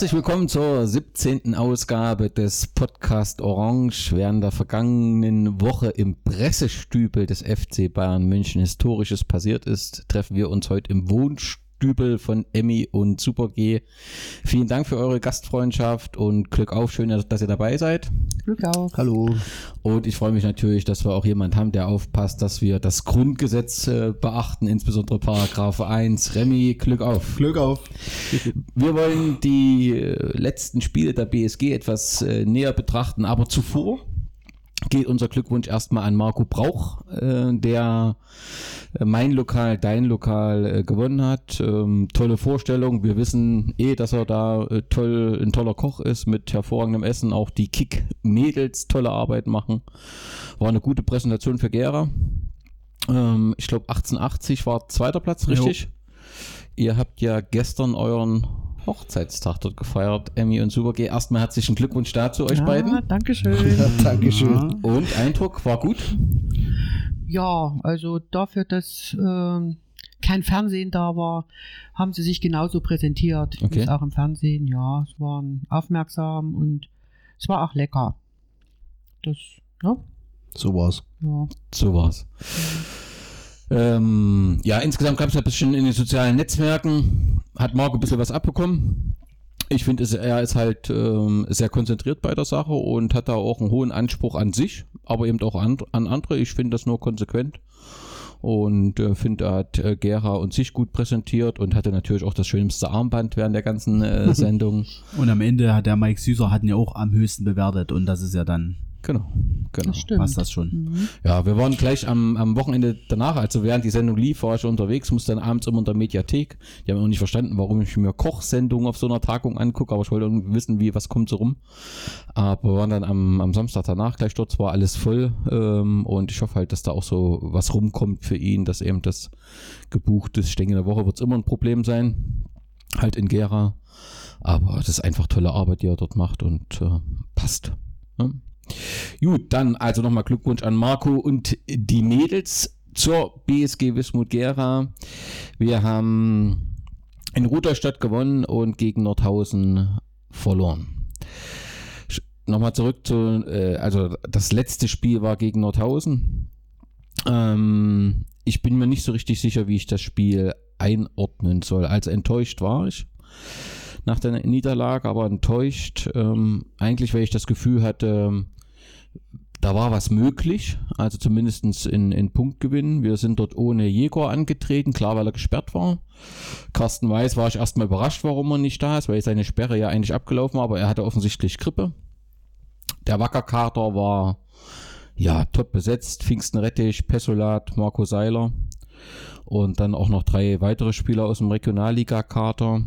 Herzlich willkommen zur 17. Ausgabe des Podcast Orange. Während der vergangenen Woche im Pressestübel des FC Bayern München Historisches passiert ist, treffen wir uns heute im Wohnstübel von Emmy und Super G. Vielen Dank für eure Gastfreundschaft und Glück auf. Schön, dass ihr dabei seid. Glück auf. Hallo. Und ich freue mich natürlich, dass wir auch jemanden haben, der aufpasst, dass wir das Grundgesetz äh, beachten, insbesondere Paragraph 1. Remy, Glück auf. Glück auf. Wir wollen die äh, letzten Spiele der BSG etwas äh, näher betrachten, aber zuvor geht unser Glückwunsch erstmal an Marco Brauch, äh, der äh, mein Lokal, dein Lokal äh, gewonnen hat. Ähm, tolle Vorstellung. Wir wissen eh, dass er da äh, toll, ein toller Koch ist mit hervorragendem Essen. Auch die Kick-Mädels tolle Arbeit machen. War eine gute Präsentation für Gera. Ähm, ich glaube 1880 war zweiter Platz, richtig? Jo. Ihr habt ja gestern euren Hochzeitstag dort gefeiert, Emmy und Super G. Erstmal herzlichen Glückwunsch dazu euch ja, beiden. Dankeschön. Ja, Dankeschön. Ja. Und Eindruck war gut? Ja, also dafür, dass ähm, kein Fernsehen da war, haben sie sich genauso präsentiert. Okay. Auch im Fernsehen, ja, es waren aufmerksam und es war auch lecker. Das, ja. So war's. Ja. So war's. Ähm, ja, insgesamt gab es ein bisschen in den sozialen Netzwerken, hat Marco ein bisschen was abbekommen. Ich finde, er ist halt ähm, sehr konzentriert bei der Sache und hat da auch einen hohen Anspruch an sich, aber eben auch an, an andere. Ich finde das nur konsequent und äh, finde, er hat äh, Gera und sich gut präsentiert und hatte natürlich auch das schönste Armband während der ganzen äh, Sendung. und am Ende hat der Mike Süßer hatten ja auch am höchsten bewertet und das ist ja dann Genau, genau. Das Passt das schon. Mhm. Ja, wir waren gleich am, am Wochenende danach, also während die Sendung lief, war ich unterwegs, musste dann abends immer in der Mediathek. Die haben auch nicht verstanden, warum ich mir Kochsendungen auf so einer Tagung angucke, aber ich wollte irgendwie wissen, wie, was kommt so rum. Aber wir waren dann am, am Samstag danach gleich dort, war alles voll ähm, und ich hoffe halt, dass da auch so was rumkommt für ihn, dass eben das gebucht ist. Ich denke, in der Woche wird es immer ein Problem sein, halt in Gera. Aber das ist einfach tolle Arbeit, die er dort macht und äh, passt. Ne? Gut, dann also nochmal Glückwunsch an Marco und die Mädels zur BSG Wismut Gera. Wir haben in Rudolstadt gewonnen und gegen Nordhausen verloren. Nochmal zurück zu, äh, also das letzte Spiel war gegen Nordhausen. Ähm, ich bin mir nicht so richtig sicher, wie ich das Spiel einordnen soll. Also enttäuscht war ich nach der Niederlage, aber enttäuscht. Ähm, eigentlich, weil ich das Gefühl hatte, da war was möglich, also zumindest in, in Punktgewinn. Wir sind dort ohne Jäger angetreten, klar, weil er gesperrt war. Carsten Weiß war ich erstmal überrascht, warum er nicht da ist, weil seine Sperre ja eigentlich abgelaufen war, aber er hatte offensichtlich Grippe. Der Wackerkater war ja top besetzt, Pfingsten Rettich, Pessolat, Marco Seiler und dann auch noch drei weitere Spieler aus dem Regionalliga-Kater.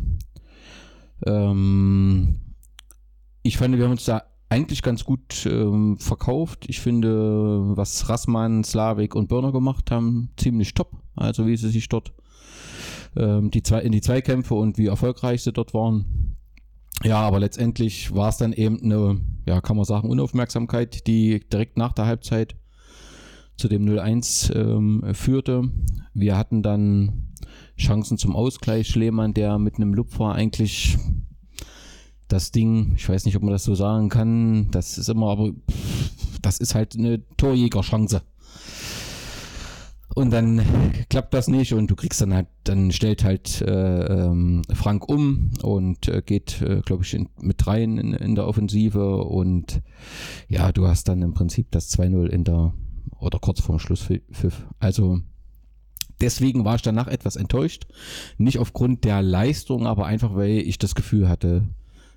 Ähm, ich fand, wir haben uns da eigentlich ganz gut ähm, verkauft. Ich finde, was Rassmann, Slavik und Börner gemacht haben, ziemlich top. Also wie sie sich dort ähm, die zwei, in die Zweikämpfe und wie erfolgreich sie dort waren. Ja, aber letztendlich war es dann eben eine, ja, kann man sagen, Unaufmerksamkeit, die direkt nach der Halbzeit zu dem 0-1 ähm, führte. Wir hatten dann Chancen zum Ausgleich. Schlemann, der mit einem Lupfer eigentlich das Ding, ich weiß nicht, ob man das so sagen kann, das ist immer, aber das ist halt eine Torjägerchance. Und dann klappt das nicht und du kriegst dann halt, dann stellt halt äh, ähm, Frank um und äh, geht, äh, glaube ich, in, mit rein in, in, der Offensive und ja, du hast dann im Prinzip das 2-0 in der oder kurz vorm Schlusspfiff. Also deswegen war ich danach etwas enttäuscht. Nicht aufgrund der Leistung, aber einfach, weil ich das Gefühl hatte,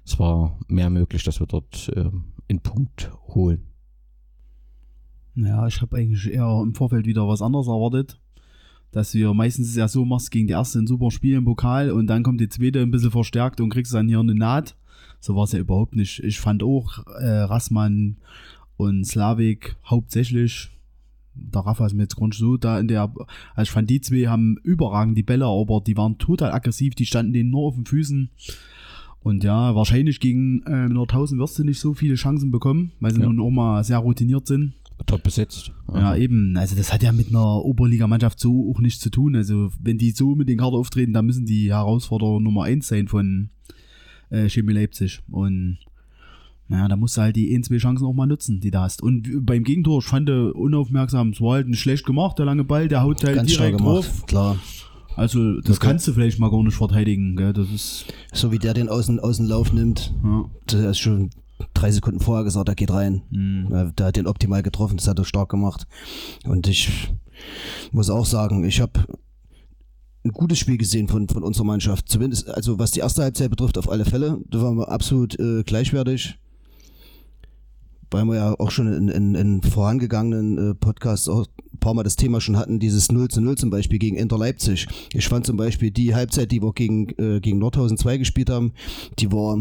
es war mehr möglich, dass wir dort äh, in Punkt holen. Ja, ich habe eigentlich eher im Vorfeld wieder was anderes erwartet. Dass wir meistens ja so machst, gegen die erste ein super Spiel im Pokal und dann kommt die zweite ein bisschen verstärkt und kriegst dann hier eine Naht. So war es ja überhaupt nicht. Ich fand auch äh, Rassmann und Slavik hauptsächlich. Der Rafa ist mir jetzt gar so da in der. Also ich fand die zwei haben überragend die Bälle, aber die waren total aggressiv, die standen denen nur auf den Füßen. Und ja, wahrscheinlich gegen äh, Nordhausen wirst du nicht so viele Chancen bekommen, weil sie ja. nun auch mal sehr routiniert sind. Top besetzt. Ja. ja, eben. Also das hat ja mit einer Oberligamannschaft so auch nichts zu tun. Also wenn die so mit den Karten auftreten, dann müssen die Herausforderer Nummer 1 sein von äh, Chemie Leipzig. Und naja, da musst du halt die ein, zwei Chancen auch mal nutzen, die du hast. Und beim Gegentor, ich fand der unaufmerksam, es war halt nicht schlecht gemacht, der lange Ball, der haut halt Ganz direkt gemacht, drauf. klar. Also, das Okay. kannst du vielleicht mal gar nicht verteidigen, gell? Das ist, So wie der den außen, Außenlauf nimmt, ja. der ist schon drei Sekunden vorher gesagt, er geht rein. Mhm. Der hat den optimal getroffen, das hat er stark gemacht. Und ich muss auch sagen, ich habe ein gutes Spiel gesehen von, von unserer Mannschaft. Zumindest, also was die erste Halbzeit betrifft, auf alle Fälle. Da waren wir absolut äh, gleichwertig. Weil wir ja auch schon in, in, in vorangegangenen äh, Podcasts auch ein paar Mal das Thema schon hatten, dieses 0 zu 0 zum Beispiel gegen Inter Leipzig. Ich fand zum Beispiel die Halbzeit, die wir gegen, äh, gegen Nordhausen 2 gespielt haben, die war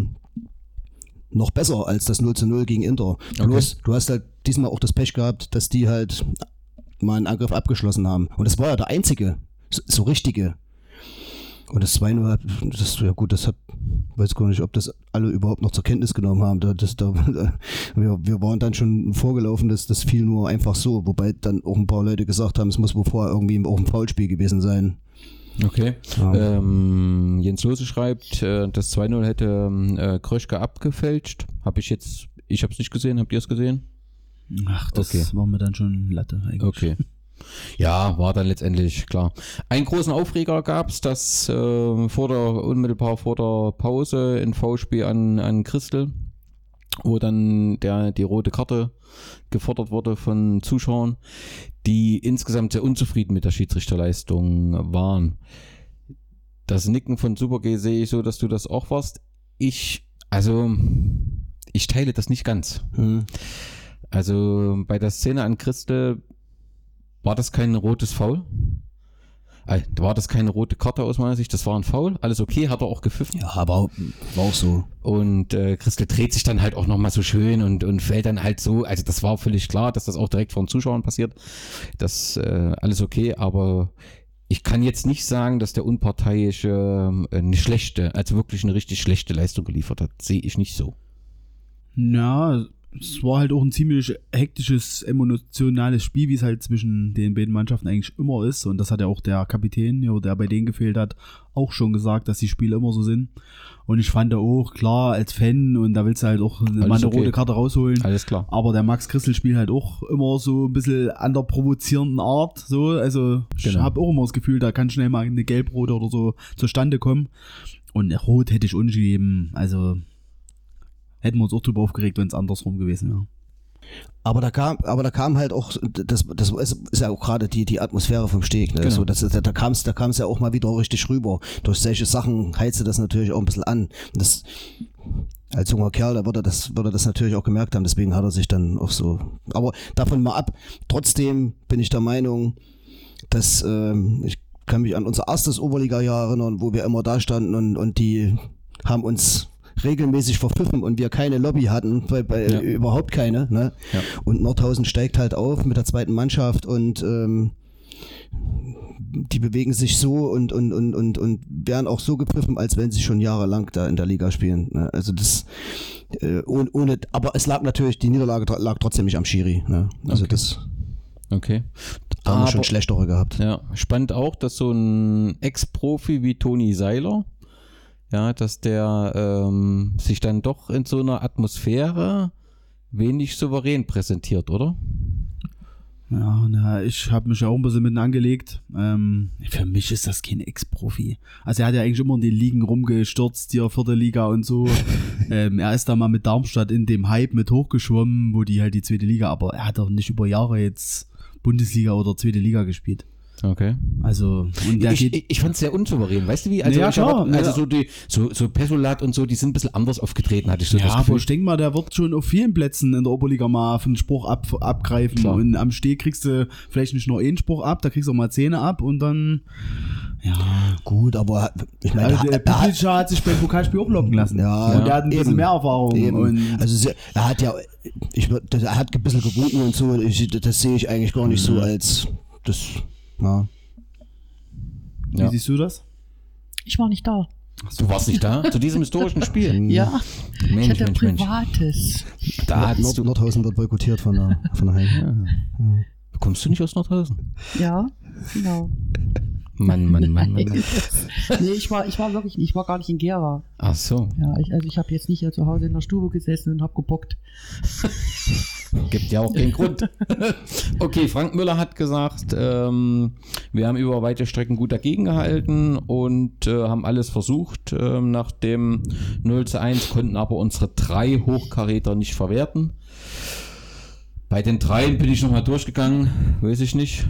noch besser als das 0 zu 0 gegen Inter. Bloß, du hast halt diesmal auch das Pech gehabt, dass die halt mal einen Angriff abgeschlossen haben. Und das war ja der einzige, so richtige. Und das 2-0, hat- das, ja gut, das hat, weiß gar nicht, ob das alle überhaupt noch zur Kenntnis genommen haben. Da, das, da, wir, wir waren dann schon vorgelaufen, dass das fiel nur einfach so. Wobei dann auch ein paar Leute gesagt haben, es muss wohl vorher irgendwie auch ein Foulspiel gewesen sein. Okay. Ja. Ähm, Jens Lose schreibt, äh, das 2-0 hätte ähm, äh, Kröschke abgefälscht. Habe ich jetzt, ich habe es nicht gesehen, habt ihr es gesehen? Ach, das Okay. war mir dann schon Latte eigentlich. Okay. Ja, war dann letztendlich klar. Einen großen Aufreger gab es, dass äh, vor der, unmittelbar vor der Pause ein V-Spiel an, an Christel, wo dann der, die rote Karte gefordert wurde von Zuschauern, die insgesamt sehr unzufrieden mit der Schiedsrichterleistung waren. Das Nicken von Super G sehe ich so, dass du das auch warst. Ich, also, ich teile das nicht ganz. Hm. Also bei der Szene an Christel war das kein rotes Foul. Äh, war das keine rote Karte aus meiner Sicht, das war ein Foul. Alles okay, hat er auch gepfiffen. Ja, aber war auch so. Und äh, Christel dreht sich dann halt auch nochmal so schön und, und fällt dann halt so. Also das war völlig klar, dass das auch direkt vor den Zuschauern passiert. Das äh, alles okay, aber ich kann jetzt nicht sagen, dass der Unparteiische äh, eine schlechte, also wirklich eine richtig schlechte Leistung geliefert hat. Sehe ich nicht so. Ja, es war halt auch ein ziemlich hektisches, emotionales Spiel, wie es halt zwischen den beiden Mannschaften eigentlich immer ist. Und das hat ja auch der Kapitän, der bei denen gefehlt hat, auch schon gesagt, dass die Spiele immer so sind. Und ich fand auch, klar, als Fan, und da willst du halt auch eine, mal eine okay. rote Karte rausholen. Alles klar. Aber der Max Christel spielt halt auch immer so ein bisschen an der provozierenden Art. So, also ich Genau. habe auch immer das Gefühl, da kann schnell mal eine Gelbrote oder so zustande kommen. Und Rot hätte ich ungegeben. Also hätten wir uns auch drüber aufgeregt, wenn es andersrum gewesen wäre. Aber da kam, aber da kam halt auch, das, das ist ja auch gerade die, die Atmosphäre vom Steg. Ne? Genau. So, das, da, kam es da kam's ja auch mal wieder richtig rüber. Durch solche Sachen heizt das natürlich auch ein bisschen an. Das, als junger Kerl, da würde er das, würde das natürlich auch gemerkt haben, deswegen hat er sich dann auch so. Aber davon mal ab, trotzdem bin ich der Meinung, dass ähm, ich kann mich an unser erstes Oberliga-Jahr erinnern, wo wir immer da standen und, und die haben uns regelmäßig verpfiffen und wir keine Lobby hatten, bei, bei Ja. überhaupt keine. Ne? Ja. Und Nordhausen steigt halt auf mit der zweiten Mannschaft und ähm, die bewegen sich so und, und, und, und, und werden auch so gepfiffen, als wenn sie schon jahrelang da in der Liga spielen. Ne? Also das äh, ohne, ohne, aber es lag natürlich, die Niederlage lag trotzdem nicht am Schiri. Ne? Also Okay. das Okay. da haben wir schon schlechtere gehabt. Ja, spannend auch, dass so ein Ex-Profi wie Toni Seiler, ja, dass der ähm, sich dann doch in so einer Atmosphäre wenig souverän präsentiert, oder? Ja, na, ich habe mich ja auch ein bisschen mitten angelegt. Ähm, für mich ist das kein Ex-Profi. Also er hat ja eigentlich immer in den Ligen rumgestürzt, hier vierte Liga und so. ähm, er ist da mal mit Darmstadt in dem Hype mit hochgeschwommen, wo die halt die zweite Liga, aber er hat doch nicht über Jahre jetzt Bundesliga oder zweite Liga gespielt. Okay. Also, ich geht. ich, ich fand es sehr unsouverän, weißt du wie? Also, Ja, ich klar, also ja. so die, so, so Pesolat und so, die sind ein bisschen anders aufgetreten, hatte ich so ja, das aber Gefühl. ich denke mal, der wird schon auf vielen Plätzen in der Oberliga mal einen Spruch ab, abgreifen. Klar. Und am Steh kriegst du vielleicht nicht nur einen Spruch ab, da kriegst du auch mal Zähne ab und dann, ja. Gut, aber ich meine, Also der er, er hat, sich beim Pokalspiel auch locken lassen. Ja, und der hat ein bisschen eben. mehr Erfahrung. Also er hat ja, ich er hat ein bisschen gewunken und so. Ich, das sehe ich eigentlich gar nicht so als das. Ja. wie Ja. siehst du das? Ich war nicht da. Du warst nicht da zu diesem historischen Spiel. Ja, ich Mensch, hatte Mensch, Mensch. Privates. Da Nord, Nord, Nordhausen wird boykottiert von der, von der Heim. kommst du nicht aus Nordhausen? Ja, genau. Mann, Mann, Mann, Mann. Mann. nee, ich war, ich war wirklich, ich war gar nicht in Gera. Ach so. Ja, ich, also ich habe jetzt nicht hier zu Hause in der Stube gesessen und habe gebockt. Gibt ja auch den Grund. okay, Frank Müller hat gesagt, ähm, wir haben über weite Strecken gut dagegen gehalten und äh, haben alles versucht. Ähm, nach dem 0 zu 1 konnten aber unsere drei Hochkaräter nicht verwerten. Bei den dreien bin ich nochmal durchgegangen, weiß ich nicht.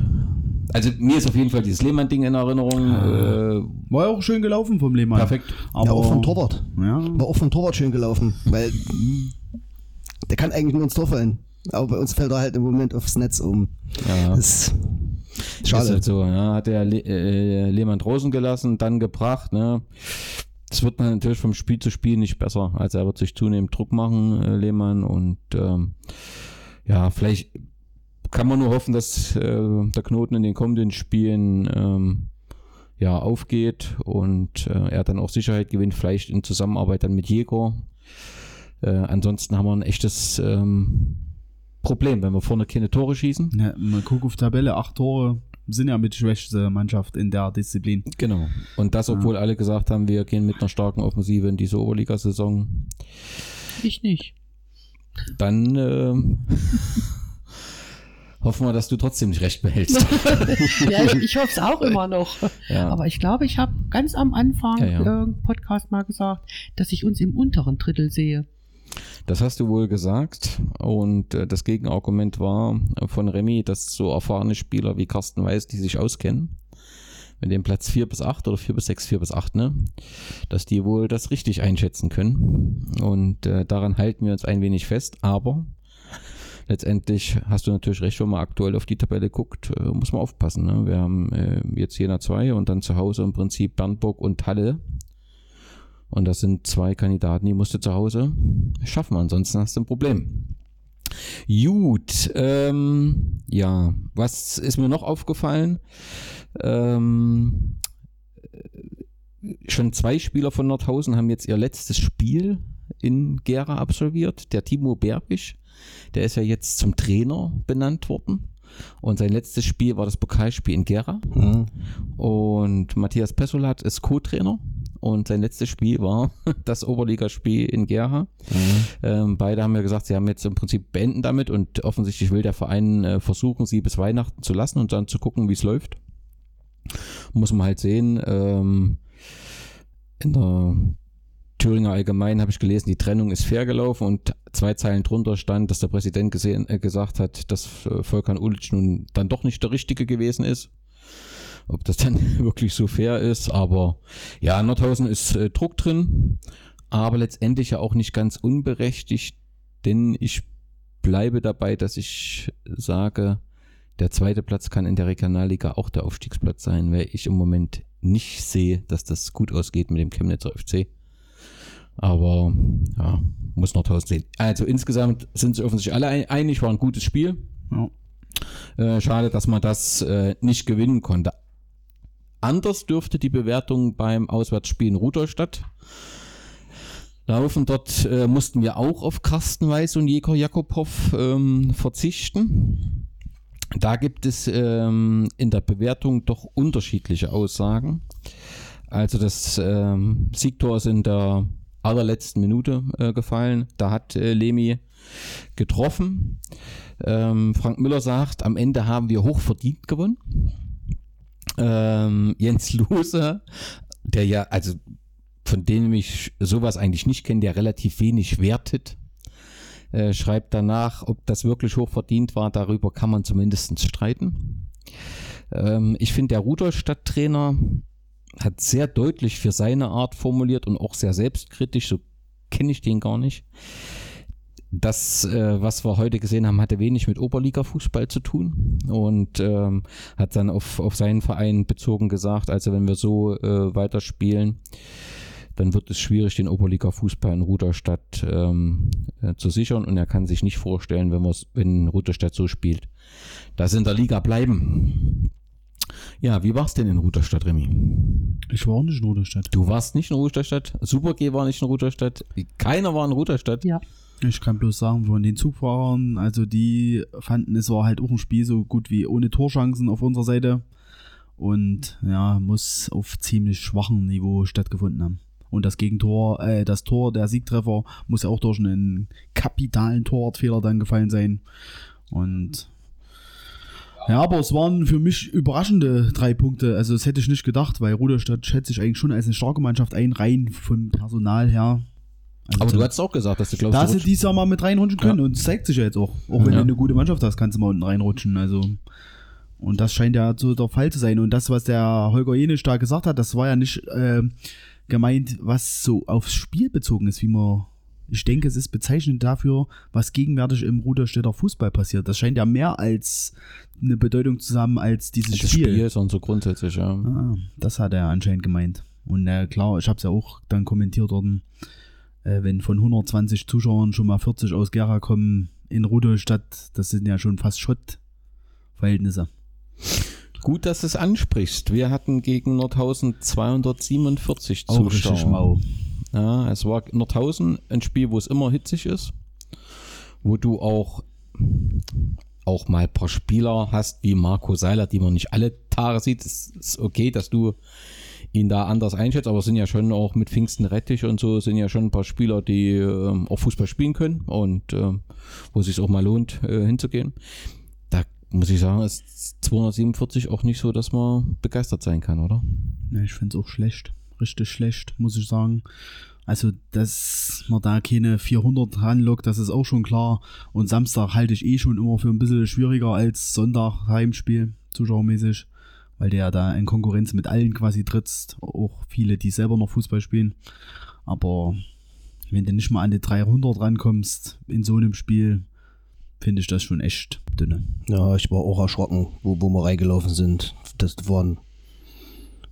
Also mir ist auf jeden Fall dieses Lehmann-Ding in Erinnerung. Äh, War ja auch schön gelaufen vom Lehmann. perfekt. Aber ja, auch vom Torwart. Ja. War auch vom Torwart schön gelaufen, weil der kann eigentlich nur ins Tor fallen. Aber bei uns fällt er halt im Moment aufs Netz um. Ja. Das ist Ist schade. halt so, ja. Hat der Le äh, Lehmann draußen gelassen, dann gebracht, ne. Das wird man natürlich vom Spiel zu Spiel nicht besser. Also er wird sich zunehmend Druck machen, äh, Lehmann. Und ähm, ja, vielleicht kann man nur hoffen, dass äh, der Knoten in den kommenden Spielen ähm, ja, aufgeht und äh, er dann auch Sicherheit gewinnt, vielleicht in Zusammenarbeit dann mit Jäger. Äh, ansonsten haben wir ein echtes ähm, Problem, wenn wir vorne keine Tore schießen. Ja, mal guck auf Tabelle, acht Tore sind ja mit schwächste Mannschaft in der Disziplin. Genau. Und das, obwohl alle gesagt haben, wir gehen mit einer starken Offensive in diese Oberliga-Saison. Ich nicht. Dann äh, hoffen wir, dass du trotzdem nicht recht behältst. ja, ich, ich hoffe es auch immer noch. Ja. Aber ich glaube, ich habe ganz am Anfang Ja, ja. äh, Podcast mal gesagt, dass ich uns im unteren Drittel sehe. Das hast du wohl gesagt. Und äh, das Gegenargument war von Remy, dass so erfahrene Spieler wie Carsten Weiß, die sich auskennen, mit dem Platz 4 bis 8 oder 4 bis 6, 4 bis 8, ne, dass die wohl das richtig einschätzen können. Und äh, daran halten wir uns ein wenig fest. Aber letztendlich hast du natürlich recht, wenn man aktuell auf die Tabelle guckt, äh, muss man aufpassen. Ne? Wir haben äh, jetzt Jena 2 und dann zu Hause im Prinzip Bernburg und Halle. Und das sind zwei Kandidaten, die musst du zu Hause schaffen, ansonsten hast du ein Problem. Gut, ähm, ja, was ist mir noch aufgefallen? Ähm, äh, schon zwei Spieler von Nordhausen haben jetzt ihr letztes Spiel in Gera absolviert. Der Timo Berbisch, der ist ja jetzt zum Trainer benannt worden. Und sein letztes Spiel war das Pokalspiel in Gera. Mhm. Und Matthias Pessolat ist Co-Trainer. Und sein letztes Spiel war das Oberligaspiel in Gerha. Ähm, beide haben ja gesagt, sie haben jetzt im Prinzip beenden damit und offensichtlich will der Verein äh, versuchen, sie bis Weihnachten zu lassen und dann zu gucken, wie es läuft. Muss man halt sehen. Ähm, in der Thüringer Allgemein habe ich gelesen, die Trennung ist fair gelaufen und zwei Zeilen drunter stand, dass der Präsident gesehen, äh, gesagt hat, dass äh, Volkan Ulic nun dann doch nicht der Richtige gewesen ist. Ob das dann wirklich so fair ist, aber ja, Nordhausen ist äh, Druck drin, aber letztendlich ja auch nicht ganz unberechtigt, denn ich bleibe dabei, dass ich sage, der zweite Platz kann in der Regionalliga auch der Aufstiegsplatz sein, weil ich im Moment nicht sehe, dass das gut ausgeht mit dem Chemnitzer FC. Aber ja, muss Nordhausen sehen. Also insgesamt sind sich offensichtlich alle ein- einig, war ein gutes Spiel. Ja. Äh, schade, dass man das äh, nicht gewinnen konnte. Anders dürfte die Bewertung beim Auswärtsspiel in Rudolstadt laufen. Dort äh, mussten wir auch auf Carsten Weiß und Jekor Jakobow ähm, verzichten. Da gibt es ähm, in der Bewertung doch unterschiedliche Aussagen. Also das ähm, Siegtor ist in der allerletzten Minute äh, gefallen. Da hat äh, Lemi getroffen. Ähm, Frank Müller sagt, am Ende haben wir hochverdient gewonnen. Ähm, Jens Lose, der ja, also von dem ich sowas eigentlich nicht kenne, der relativ wenig wertet, äh, schreibt danach, ob das wirklich hochverdient war, darüber kann man zumindest streiten. Ähm, ich finde, der Rudolstadt-Trainer hat sehr deutlich für seine Art formuliert und auch sehr selbstkritisch, so kenne ich den gar nicht. Das, äh, was wir heute gesehen haben, hatte wenig mit Oberliga-Fußball zu tun und ähm, hat dann auf, auf seinen Verein bezogen gesagt, also wenn wir so äh, weiterspielen, dann wird es schwierig, den Oberliga-Fußball in Rudolstadt ähm, äh, zu sichern und er kann sich nicht vorstellen, wenn, wenn Rudolstadt so spielt, dass in der Liga bleiben. Ja, wie war's denn in Rudolstadt, Remy? Ich war nicht in Rudolstadt. Du warst nicht in Rudolstadt, Super G war nicht in Rudolstadt, keiner war in Rudolstadt. Ja. Ich kann bloß sagen, von den Zugfahrern, also die fanden, es war halt auch ein Spiel so gut wie ohne Torchancen auf unserer Seite. und ja, muss auf ziemlich schwachem Niveau stattgefunden haben. Und das Gegentor, äh, das Tor, der Siegtreffer muss ja auch durch einen kapitalen Torwartfehler dann gefallen sein. Und ja, aber es waren für mich überraschende drei Punkte. Also das hätte ich nicht gedacht, weil Ruderstadt schätze ich eigentlich schon als eine starke Mannschaft ein, rein vom Personal her. Also aber du hast auch gesagt, dass du glaubst, dass sie dieses Jahr mal mit reinrutschen können ja. und es zeigt sich ja jetzt auch. Auch wenn ja. du eine gute Mannschaft hast, kannst du mal unten reinrutschen. Also und das scheint ja so der Fall zu sein. Und das, was der Holger Jenisch da gesagt hat, das war ja nicht äh, gemeint, was so aufs Spiel bezogen ist, wie man. Ich denke, es ist bezeichnend dafür, was gegenwärtig im Ruderstädter Fußball passiert. Das scheint ja mehr als eine Bedeutung zu haben als dieses das Spiel. Spiel und so grundsätzlich, ja. Ah, das hat er anscheinend gemeint. Und äh, klar, ich habe es ja auch dann kommentiert worden, äh, wenn von 120 Zuschauern schon mal 40 aus Gera kommen in Rudolstadt, das sind ja schon fast Schottverhältnisse. Gut, dass du es ansprichst. Wir hatten gegen Nordhausen 247 Auch Zuschauer. Mau. Ja, es war Nordhausen ein Spiel, wo es immer hitzig ist, wo du auch auch mal ein paar Spieler hast, wie Marco Seiler, die man nicht alle Tage sieht. Es ist okay, dass du ihn da anders einschätzt, aber es sind ja schon auch mit Pfingsten Rettich und so sind ja schon ein paar Spieler, die äh, auch Fußball spielen können und äh, wo es sich auch mal lohnt, äh, hinzugehen muss ich sagen, ist 247 auch nicht so, dass man begeistert sein kann, oder? Ja, ich finde es auch schlecht. Richtig schlecht, muss ich sagen. Also, dass man da keine 400 ranlockt, das ist auch schon klar. Und Samstag halte ich eh schon immer für ein bisschen schwieriger als Sonntag Heimspiel, zuschauermäßig. Weil der ja da in Konkurrenz mit allen quasi trittst. Auch viele, die selber noch Fußball spielen. Aber wenn du nicht mal an die 300 rankommst in so einem Spiel, finde ich das schon echt dünne. Ja, ich war auch erschrocken, wo, wo wir reingelaufen sind. Das waren,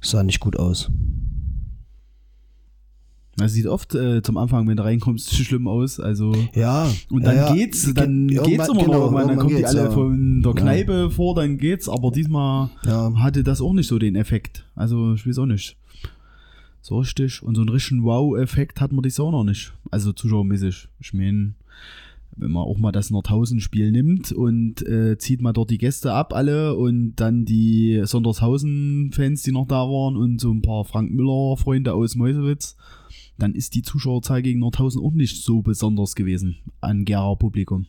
sah nicht gut aus. Das sieht oft äh, zum Anfang, wenn du reinkommst, schlimm aus. Also ja. Und dann ja, geht's, dann Ge geht's immer genau, noch. Dann kommen die alle ja. von der Kneipe vor, dann geht's. Aber diesmal hatte das auch nicht so den Effekt. Also ich weiß auch nicht. So richtig. Und so einen richtigen Wow-Effekt hat man das auch noch nicht. Also zuschauermäßig. Ich meine, wenn man auch mal das Nordhausen-Spiel nimmt und äh, zieht mal dort die Gäste ab, alle und dann die Sondershausen-Fans, die noch da waren und so ein paar Frank Müller-Freunde aus Meusewitz, dann ist die Zuschauerzahl gegen Nordhausen auch nicht so besonders gewesen an Gera Publikum.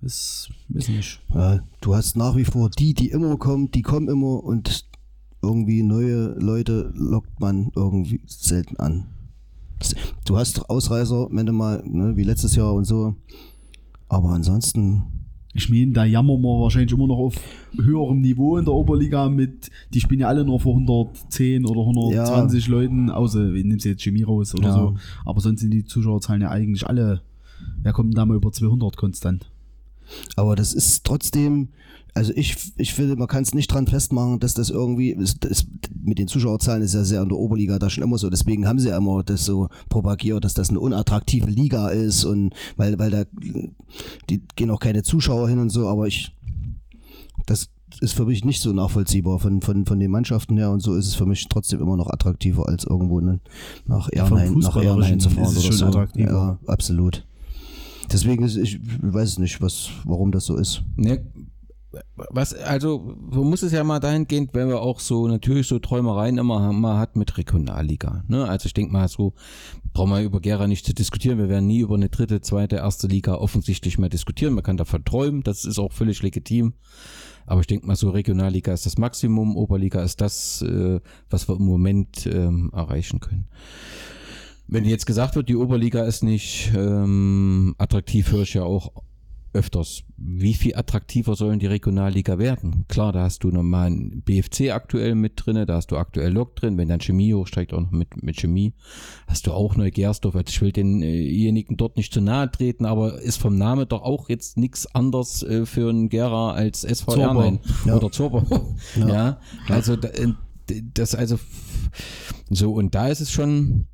Das weiß nicht. Ja, du hast nach wie vor die, die immer kommen, die kommen immer und irgendwie neue Leute lockt man irgendwie selten an. Du hast Ausreißer, wenn du mal, ne, wie letztes Jahr und so. Aber ansonsten. Ich meine, da jammern wir wahrscheinlich immer noch auf höherem Niveau in der Oberliga mit, die spielen ja alle nur vor 110 oder 120 ja. Leuten, außer, wir nehmen jetzt Chemie raus oder ja. so. Aber sonst sind die Zuschauerzahlen ja eigentlich alle, wer kommt denn da mal über 200 konstant? Aber das ist trotzdem, also ich, ich finde, man kann es nicht dran festmachen, dass das irgendwie, das, mit den Zuschauerzahlen ist ja sehr in der Oberliga da schon immer so, deswegen haben sie ja immer das so propagiert, dass das eine unattraktive Liga ist und weil, weil da, die gehen auch keine Zuschauer hin und so, aber ich, das ist für mich nicht so nachvollziehbar von, von, von den Mannschaften her und so ist es für mich trotzdem immer noch attraktiver als irgendwo ne, nach Ehrenheim, nach Ehrenheim zu fahren oder so. Attraktiver. Ja, absolut. Deswegen ist ich weiß es nicht, was, warum das so ist. Ne, was, also, man muss es ja mal dahingehend, wenn wir auch so natürlich so Träumereien immer mal hat mit Regionalliga. Ne? Also ich denke mal so, brauchen wir über Gera nicht zu diskutieren. Wir werden nie über eine dritte, zweite, erste Liga offensichtlich mehr diskutieren. Man kann davon träumen, das ist auch völlig legitim. Aber ich denke mal so, Regionalliga ist das Maximum, Oberliga ist das, äh, was wir im Moment ähm, erreichen können. Wenn jetzt gesagt wird, die Oberliga ist nicht ähm, attraktiv, höre ich ja auch öfters. Wie viel attraktiver sollen die Regionalliga werden? Klar, da hast du nochmal einen BFC aktuell mit drin, da hast du aktuell Lok drin, wenn dann Chemie hochsteigt, auch noch mit, mit Chemie, hast du auch Neugersdorf. Also ich will denjenigen dort nicht zu nahe treten, aber ist vom Name doch auch jetzt nichts anders äh, für einen Gera als SV Ernein ja. oder Zorber. ja. ja. also äh, das also so und da ist es schon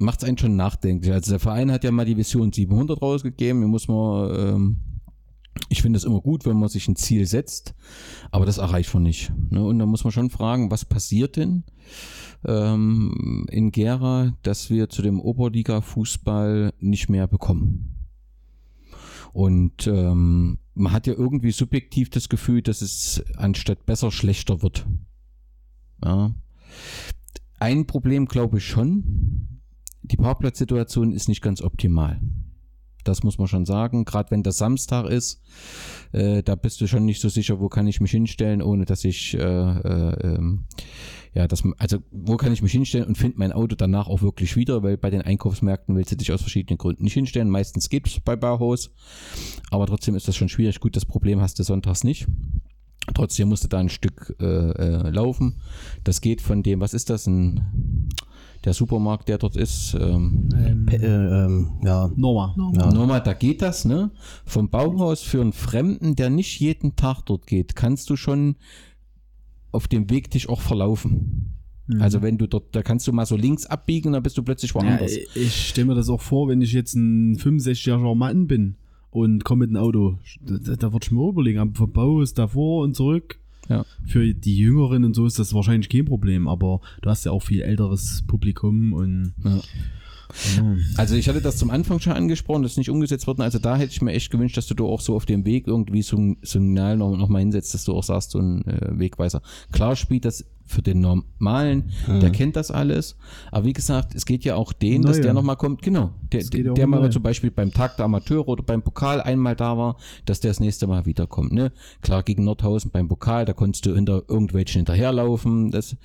macht es einen schon nachdenklich. Also der Verein hat ja mal die Vision 700 rausgegeben. Hier muss man ähm, ich finde es immer gut, wenn man sich ein Ziel setzt, aber das erreicht man nicht. Ne? Und da muss man schon fragen, was passiert denn ähm, in Gera, dass wir zu dem Oberliga-Fußball nicht mehr bekommen? Und ähm, man hat ja irgendwie subjektiv das Gefühl, dass es anstatt besser schlechter wird. Ja. Ein Problem glaube ich schon, die Parkplatzsituation ist nicht ganz optimal. Das muss man schon sagen. Gerade wenn das Samstag ist, äh, da bist du schon nicht so sicher, wo kann ich mich hinstellen, ohne dass ich, äh, äh, ähm, ja, das, also wo kann ich mich hinstellen und finde mein Auto danach auch wirklich wieder, weil bei den Einkaufsmärkten willst du dich aus verschiedenen Gründen nicht hinstellen. Meistens geht es bei Bauhaus, aber trotzdem ist das schon schwierig. Gut, das Problem hast du sonntags nicht. Trotzdem musst du da ein Stück äh, äh, laufen. Das geht von dem, was ist das, ein der Supermarkt, der dort ist. Ähm, ähm, äh, ähm, ja. Norma. Ja. Norma, da geht das, ne? Vom Bauhaus für einen Fremden, der nicht jeden Tag dort geht, kannst du schon auf dem Weg dich auch verlaufen. Mhm. Also wenn du dort, da kannst du mal so links abbiegen, dann bist du plötzlich woanders. Ja, ich stelle mir das auch vor, wenn ich jetzt ein 65-jähriger Mann bin und komme mit dem Auto, da, da würde ich mir überlegen, vom Bauhaus davor und zurück. Ja. Für die Jüngeren und so ist das wahrscheinlich kein Problem, aber du hast ja auch viel älteres Publikum und. Ja. Also ich hatte das zum Anfang schon angesprochen, das ist nicht umgesetzt worden. Also da hätte ich mir echt gewünscht, dass du da auch so auf dem Weg irgendwie so ein Signal noch, noch mal hinsetzt, dass du auch sagst, so ein äh, Wegweiser. Klar spielt das für den Normalen, hm. der kennt das alles. Aber wie gesagt, es geht ja auch den, dass der nochmal kommt, genau, der, der, der mal zum Beispiel beim Tag der Amateure oder beim Pokal einmal da war, dass der das nächste Mal wiederkommt. Ne? Klar, gegen Nordhausen beim Pokal, da konntest du hinter irgendwelchen hinterherlaufen. Das,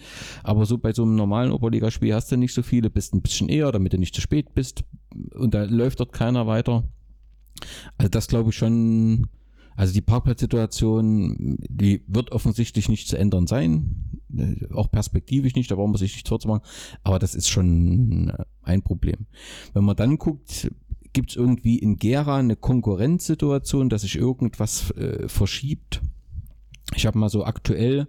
aber so bei so einem normalen Oberligaspiel hast du nicht so viele, bist ein bisschen eher, damit du nicht zu spät bist. Und da läuft dort keiner weiter. Also das glaube ich schon also die Parkplatzsituation, die wird offensichtlich nicht zu ändern sein, auch perspektivisch nicht, da brauchen wir sich nicht vorzumachen, aber das ist schon äh, ein Problem. Wenn man dann guckt, gibt es irgendwie in Gera eine Konkurrenzsituation, dass sich irgendwas äh, verschiebt ich habe mal so aktuell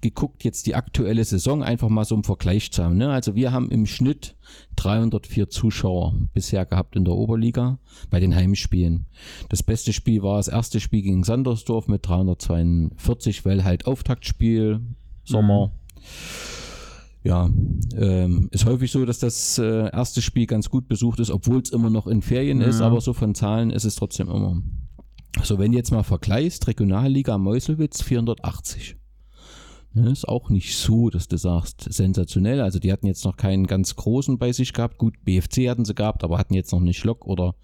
geguckt, jetzt die aktuelle Saison, einfach mal so im Vergleich zu haben. Ne? Also wir haben im Schnitt 304 Zuschauer bisher gehabt in der Oberliga bei den Heimspielen. Das beste Spiel war das erste Spiel gegen Sandersdorf mit 342, weil halt Auftaktspiel, Sommer. Mhm. Ja, ähm, ist häufig so, dass das äh, erste Spiel ganz gut besucht ist, obwohl es immer noch in Ferien ja. ist, aber so von Zahlen ist es trotzdem immer also wenn du jetzt mal vergleichst, Regionalliga Meuselwitz 480. Das ist auch nicht so, dass du sagst, sensationell. Also die hatten jetzt noch keinen ganz großen bei sich gehabt. Gut, BFC hatten sie gehabt, aber hatten jetzt noch nicht Lok oder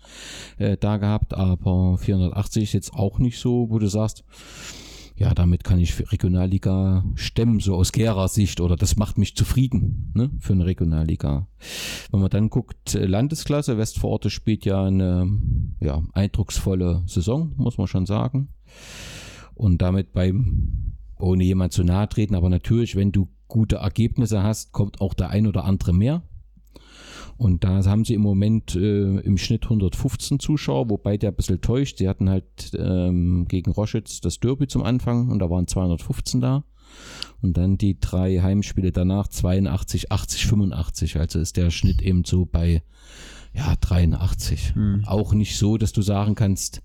äh, da gehabt. Aber 480 ist jetzt auch nicht so, wo du sagst, ja, damit kann ich Regionalliga stemmen, so aus Gera Sicht, oder das macht mich zufrieden ne, für eine Regionalliga. Wenn man dann guckt, äh, Landesklasse, Westforte spielt ja eine ja, eindrucksvolle Saison, muss man schon sagen. Und damit beim, ohne jemand zu nahe treten, aber natürlich, wenn du gute Ergebnisse hast, kommt auch der ein oder andere mehr. Und da haben sie im Moment äh, im Schnitt 115 Zuschauer, wobei der ein bisschen täuscht. Sie hatten halt ähm, gegen Roschitz das Derby zum Anfang und da waren 215 da. Und dann die drei Heimspiele danach 82, 80, 85. Also ist der Schnitt eben so bei ja, 83. Hm. Auch nicht so, dass du sagen kannst,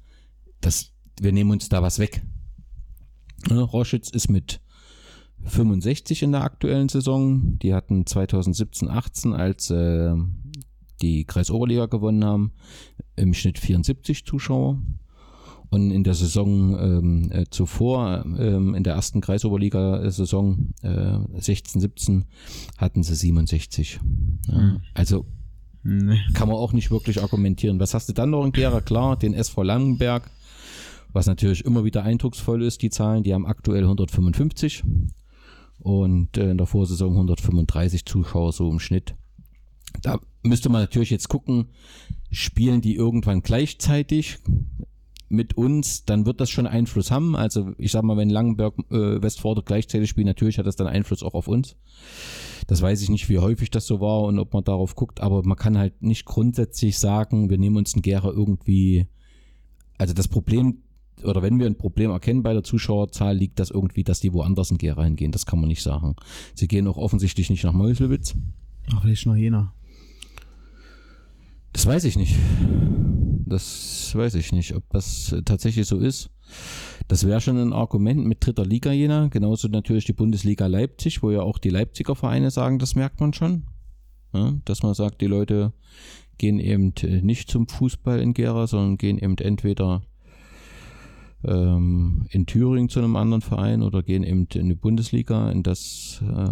dass wir nehmen uns da was weg. Ja, Roschitz ist mit 65 in der aktuellen Saison. Die hatten 2017, 18, als äh, die Kreisoberliga gewonnen haben, im Schnitt 74 Zuschauer. Und in der Saison ähm, äh, zuvor, ähm, in der ersten Kreisoberliga-Saison äh, 16, 17, hatten sie 67. Ja, mhm. Also nee. kann man auch nicht wirklich argumentieren. Was hast du dann noch in Gera? Klar, den SV Langenberg, was natürlich immer wieder eindrucksvoll ist, die Zahlen, die haben aktuell 155 und äh, in der Vorsaison 135 Zuschauer so im Schnitt. Da müsste man natürlich jetzt gucken, spielen die irgendwann gleichzeitig mit uns, dann wird das schon Einfluss haben. Also ich sag mal, wenn Langenberg äh, Westforde gleichzeitig spielen, natürlich hat das dann Einfluss auch auf uns. Das weiß ich nicht, wie häufig das so war und ob man darauf guckt, aber man kann halt nicht grundsätzlich sagen, wir nehmen uns einen Gera irgendwie. Also das Problem oder wenn wir ein Problem erkennen bei der Zuschauerzahl, liegt das irgendwie, dass die woanders in Gera hingehen. Das kann man nicht sagen. Sie gehen auch offensichtlich nicht nach Meuselwitz. Ach, vielleicht nach Jena. Das weiß ich nicht. Das weiß ich nicht, ob das tatsächlich so ist. Das wäre schon ein Argument mit dritter Liga Jena. Genauso natürlich die Bundesliga Leipzig, wo ja auch die Leipziger Vereine sagen, das merkt man schon. Ja, dass man sagt, die Leute gehen eben nicht zum Fußball in Gera, sondern gehen eben entweder ähm, in Thüringen zu einem anderen Verein oder gehen eben in die Bundesliga, in das. Äh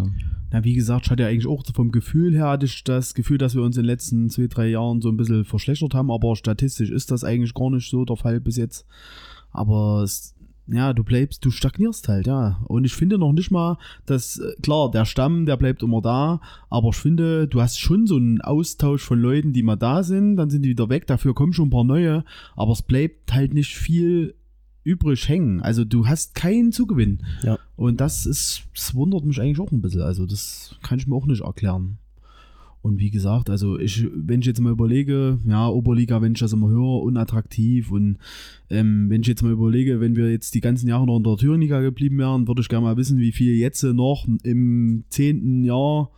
Na, wie gesagt, hatte ja eigentlich auch vom Gefühl her, hatte ich das Gefühl, dass wir uns in den letzten zwei, drei Jahren so ein bisschen verschlechtert haben, aber statistisch ist das eigentlich gar nicht so der Fall bis jetzt. Aber es, ja, du bleibst, du stagnierst halt, ja. Und ich finde noch nicht mal, dass, äh, klar, der Stamm, der bleibt immer da, aber ich finde, du hast schon so einen Austausch von Leuten, die mal da sind, dann sind die wieder weg, dafür kommen schon ein paar neue, aber es bleibt halt nicht viel übrig hängen. Also du hast keinen Zugewinn. Ja. Und das ist, das wundert mich eigentlich auch ein bisschen. Also das kann ich mir auch nicht erklären. Und wie gesagt, also ich, wenn ich jetzt mal überlege, ja, Oberliga, wenn ich das immer höre, unattraktiv und ähm, wenn ich jetzt mal überlege, wenn wir jetzt die ganzen Jahre noch in der Thüringenliga geblieben wären, würde ich gerne mal wissen, wie viel jetzt noch im zehnten Jahr,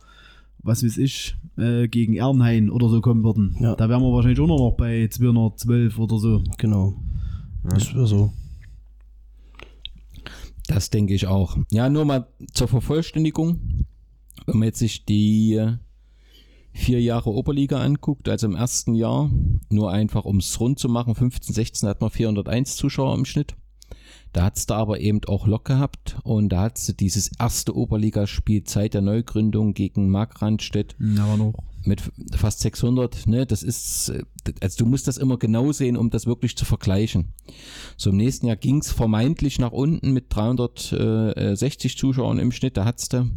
was weiß ich, äh, gegen Ernhain oder so kommen würden. Ja. Da wären wir wahrscheinlich auch noch bei 212 oder so. Genau. Das wäre so. Das denke ich auch. Ja, nur mal zur Vervollständigung. Wenn man jetzt sich die vier Jahre Oberliga anguckt, also im ersten Jahr, nur einfach um es rund zu machen, 15, 16 hat man 401 Zuschauer im Schnitt. Da hat es da aber eben auch Lok gehabt und da hat sie dieses erste Oberligaspiel Zeit der Neugründung gegen Mark Randstedt Aber noch. Mit fast 600, ne, das ist, äh, also du musst das immer genau sehen, um das wirklich zu vergleichen. So im nächsten Jahr ging es vermeintlich nach unten mit 360 Zuschauern im Schnitt, da hat's da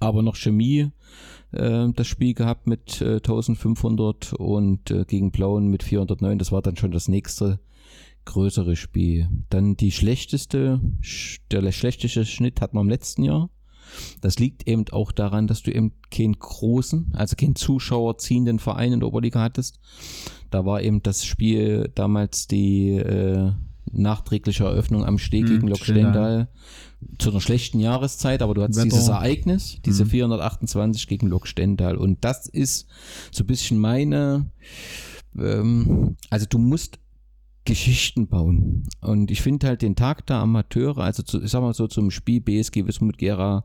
aber noch Chemie äh, das Spiel gehabt mit äh, 1500 und äh, gegen Blauen mit 409, das war dann schon das nächste größere Spiel. Dann die schlechteste, sch- der schlechteste Schnitt hat man im letzten Jahr. Das liegt eben auch daran, dass du eben keinen großen, also keinen Zuschauer ziehenden Verein in der Oberliga hattest. Da war eben das Spiel damals die äh, nachträgliche Eröffnung am Steg Hm, gegen Lok Stendal. Zu einer schlechten Jahreszeit, aber du hattest Wetter. dieses Ereignis, diese Hm. 428 gegen Lok Stendal und das ist so ein bisschen meine, ähm, also du musst Geschichten bauen. Und ich finde halt den Tag der Amateure, also zu, ich sag mal so zum Spiel BSG Wismut Gera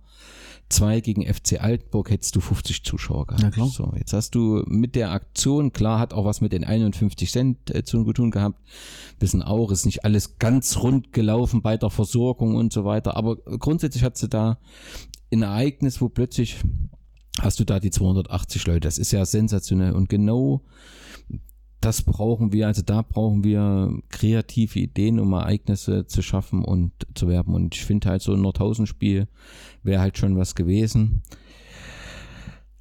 2 gegen FC Altenburg hättest du 50 Zuschauer gehabt. Na klar. So, jetzt hast du mit der Aktion, klar, hat auch was mit den 51 Cent äh, zu tun gehabt. Wissen auch, ist nicht alles ganz rund gelaufen bei der Versorgung und so weiter. Aber grundsätzlich hat sie da ein Ereignis, wo plötzlich hast du da die 280 Leute. Das ist ja sensationell. Und genau das brauchen wir, also da brauchen wir kreative Ideen, um Ereignisse zu schaffen und zu werben. Und ich finde halt so ein Nordhausen-Spiel wäre halt schon was gewesen.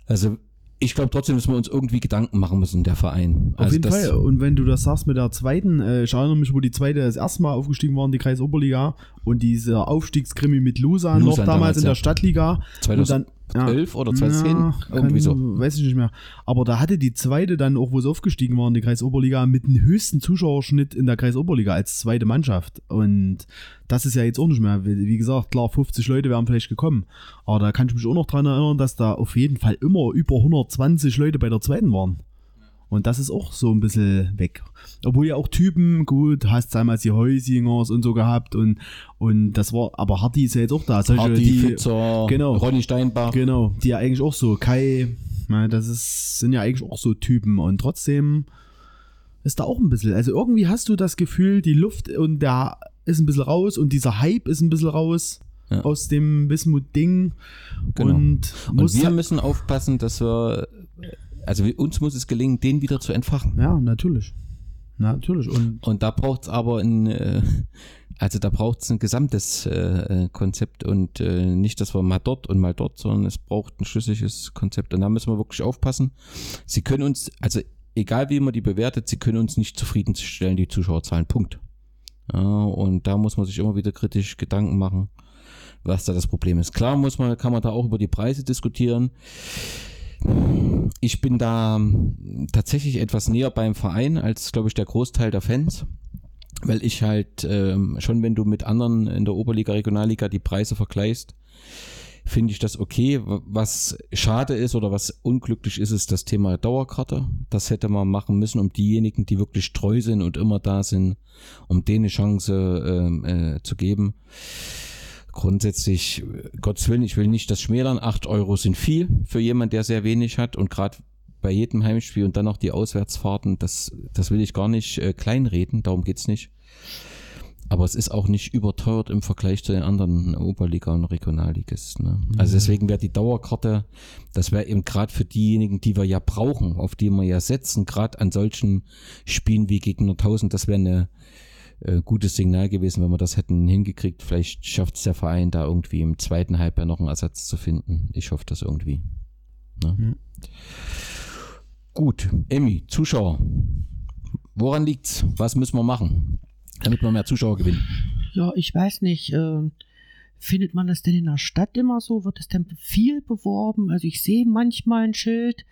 Also ich glaube trotzdem, dass wir uns irgendwie Gedanken machen müssen, der Verein. Auf also jeden Fall. Und wenn du das sagst mit der zweiten, äh, ich erinnere mich, wo die zweite das erste Mal aufgestiegen waren, die Kreisoberliga und dieser Aufstiegskrimi mit Lusan, noch Lusan damals, damals, in ja. der Stadtliga. Und dann, 2011 oder 2010, Ja, irgendwie so. Weiß ich nicht mehr. Aber da hatte die zweite dann auch, wo sie aufgestiegen waren, die Kreisoberliga, mit dem höchsten Zuschauerschnitt in der Kreisoberliga als zweite Mannschaft. Und das ist ja jetzt auch nicht mehr. Wie wie gesagt, klar, 50 Leute wären vielleicht gekommen. Aber da kann ich mich auch noch dran erinnern, dass da auf jeden Fall immer über 120 Leute bei der zweiten waren. Und das ist auch so ein bisschen weg. Obwohl ja auch Typen, gut, hast damals die Heusingers und so gehabt und, und das war, aber Hardy ist ja jetzt auch da. Solche, Hardy, die, Pfützer, genau. Ronny Steinbach. Genau, die ja eigentlich auch so, Kai, na, das ist, sind ja eigentlich auch so Typen und trotzdem ist da auch ein bisschen, also irgendwie hast du das Gefühl, die Luft und der ist ein bisschen raus und dieser Hype ist ein bisschen raus Ja. aus dem Wismut-Ding Genau. und Und wir halt- müssen aufpassen, dass wir, also uns muss es gelingen, den wieder zu entfachen. ja, natürlich. Natürlich und Und da braucht es aber ein, äh, also da braucht es ein gesamtes äh, äh, Konzept und äh, nicht, dass wir mal dort und mal dort, sondern es braucht ein schlüssiges Konzept. Und da müssen wir wirklich aufpassen. Sie können uns, also egal wie man die bewertet, sie können uns nicht zufriedenstellen, die Zuschauerzahlen. Punkt. Ja, und da muss man sich immer wieder kritisch Gedanken machen, was da das Problem ist. Klar muss man, kann man da auch über die Preise diskutieren. Ich bin da ähm, tatsächlich etwas näher beim Verein als, glaube ich, der Großteil der Fans. Weil ich halt ähm, schon, wenn du mit anderen in der Oberliga, Regionalliga die Preise vergleichst, finde ich das okay. Was schade ist oder was unglücklich ist, ist das Thema Dauerkarte. Das hätte man machen müssen, um diejenigen, die wirklich treu sind und immer da sind, um denen eine Chance ähm, äh, zu geben. Grundsätzlich, Gottes Willen, ich will nicht das schmälern. Acht Euro sind viel für jemand, der sehr wenig hat und gerade bei jedem Heimspiel und dann noch die Auswärtsfahrten, das, das will ich gar nicht äh, kleinreden, darum geht's nicht. aber es ist auch nicht überteuert im Vergleich zu den anderen Oberliga- und Regionalligisten. Ne? Also deswegen wäre die Dauerkarte, das wäre eben gerade für diejenigen, die wir ja brauchen, auf die wir ja setzen, gerade an solchen Spielen wie gegen 1000, das wäre eine äh, gutes Signal gewesen, wenn wir das hätten hingekriegt. Vielleicht schafft es der Verein da irgendwie im zweiten Halbjahr noch einen Ersatz zu finden. Ich hoffe das irgendwie. Ne? Mhm. Gut, Emmy, Zuschauer. Woran liegt's? Was müssen wir machen, damit wir mehr Zuschauer gewinnen? Ja, ich weiß nicht. Äh, findet man das denn in der Stadt immer so? Wird es denn viel beworben? Also ich sehe manchmal ein Schild,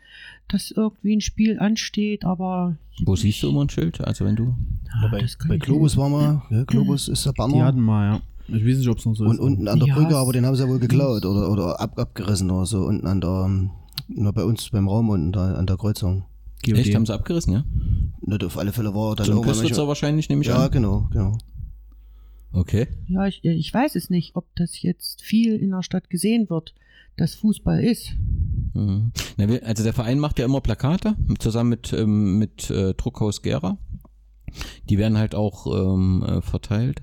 dass irgendwie ein Spiel ansteht, aber. Wo siehst du immer ein Schild? Also wenn du. Ja, bei, das bei ich Globus waren wir, ja, Globus ist der Die Banner. hatten mal, ja. Ich weiß nicht, ob es noch so Und ist. unten an der Ja, Brücke, aber den haben sie ja wohl geklaut oder, oder ab, abgerissen oder so. Unten an der, nur bei uns beim Raum unten da, an der Kreuzung. GOD. Echt, haben sie abgerissen, ja? Nicht auf alle Fälle war dann Zum welche- wahrscheinlich, nehme ich Ja, an. genau, genau. Okay. Ja, ich, ich weiß es nicht, ob das jetzt viel in der Stadt gesehen wird, dass Fußball ist. Mhm. Na, wir, also der Verein macht ja immer Plakate zusammen mit, ähm, mit äh, Druckhaus Gera. Die werden halt auch ähm, äh, verteilt.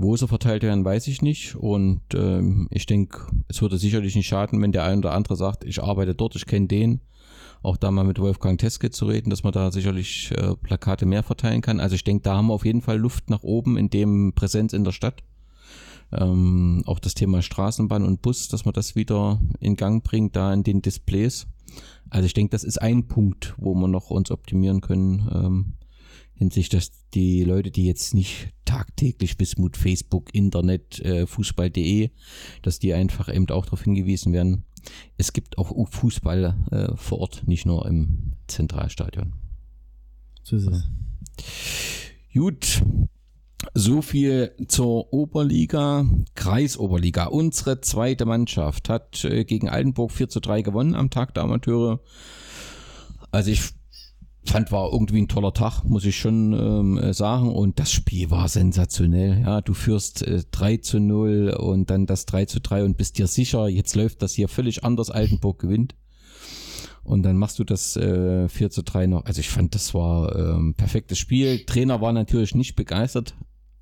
Wo sie verteilt werden, weiß ich nicht. Und ähm, ich denke, es würde sicherlich nicht schaden, wenn der ein oder andere sagt, ich arbeite dort, ich kenne den. Auch da mal mit Wolfgang Teske zu reden, dass man da sicherlich äh, Plakate mehr verteilen kann. Also ich denke, da haben wir auf jeden Fall Luft nach oben in dem Präsenz in der Stadt. Ähm, auch das Thema Straßenbahn und Bus, dass man das wieder in Gang bringt, da in den Displays. Also ich denke, das ist ein Punkt, wo wir noch uns optimieren können, ähm, hinsichtlich, dass die Leute, die jetzt nicht tagtäglich Wismut, Facebook, Internet, äh, Fußball.de, dass die einfach eben auch darauf hingewiesen werden. Es gibt auch Fußball äh, vor Ort, nicht nur im Zentralstadion. So ist es. Gut. So viel zur Oberliga, Kreisoberliga. Unsere zweite Mannschaft hat äh, gegen Altenburg 4 zu 3 gewonnen am Tag der Amateure. Also ich fand, war irgendwie ein toller Tag, muss ich schon ähm, äh, sagen. Und das Spiel war sensationell. Ja, du führst äh, 3 zu 0 und dann das 3 zu 3 und bist dir sicher, jetzt läuft das hier völlig anders. Altenburg gewinnt. Und dann machst du das äh, 4 zu 3 noch. Also ich fand, das war ähm, perfektes Spiel. Trainer war natürlich nicht begeistert,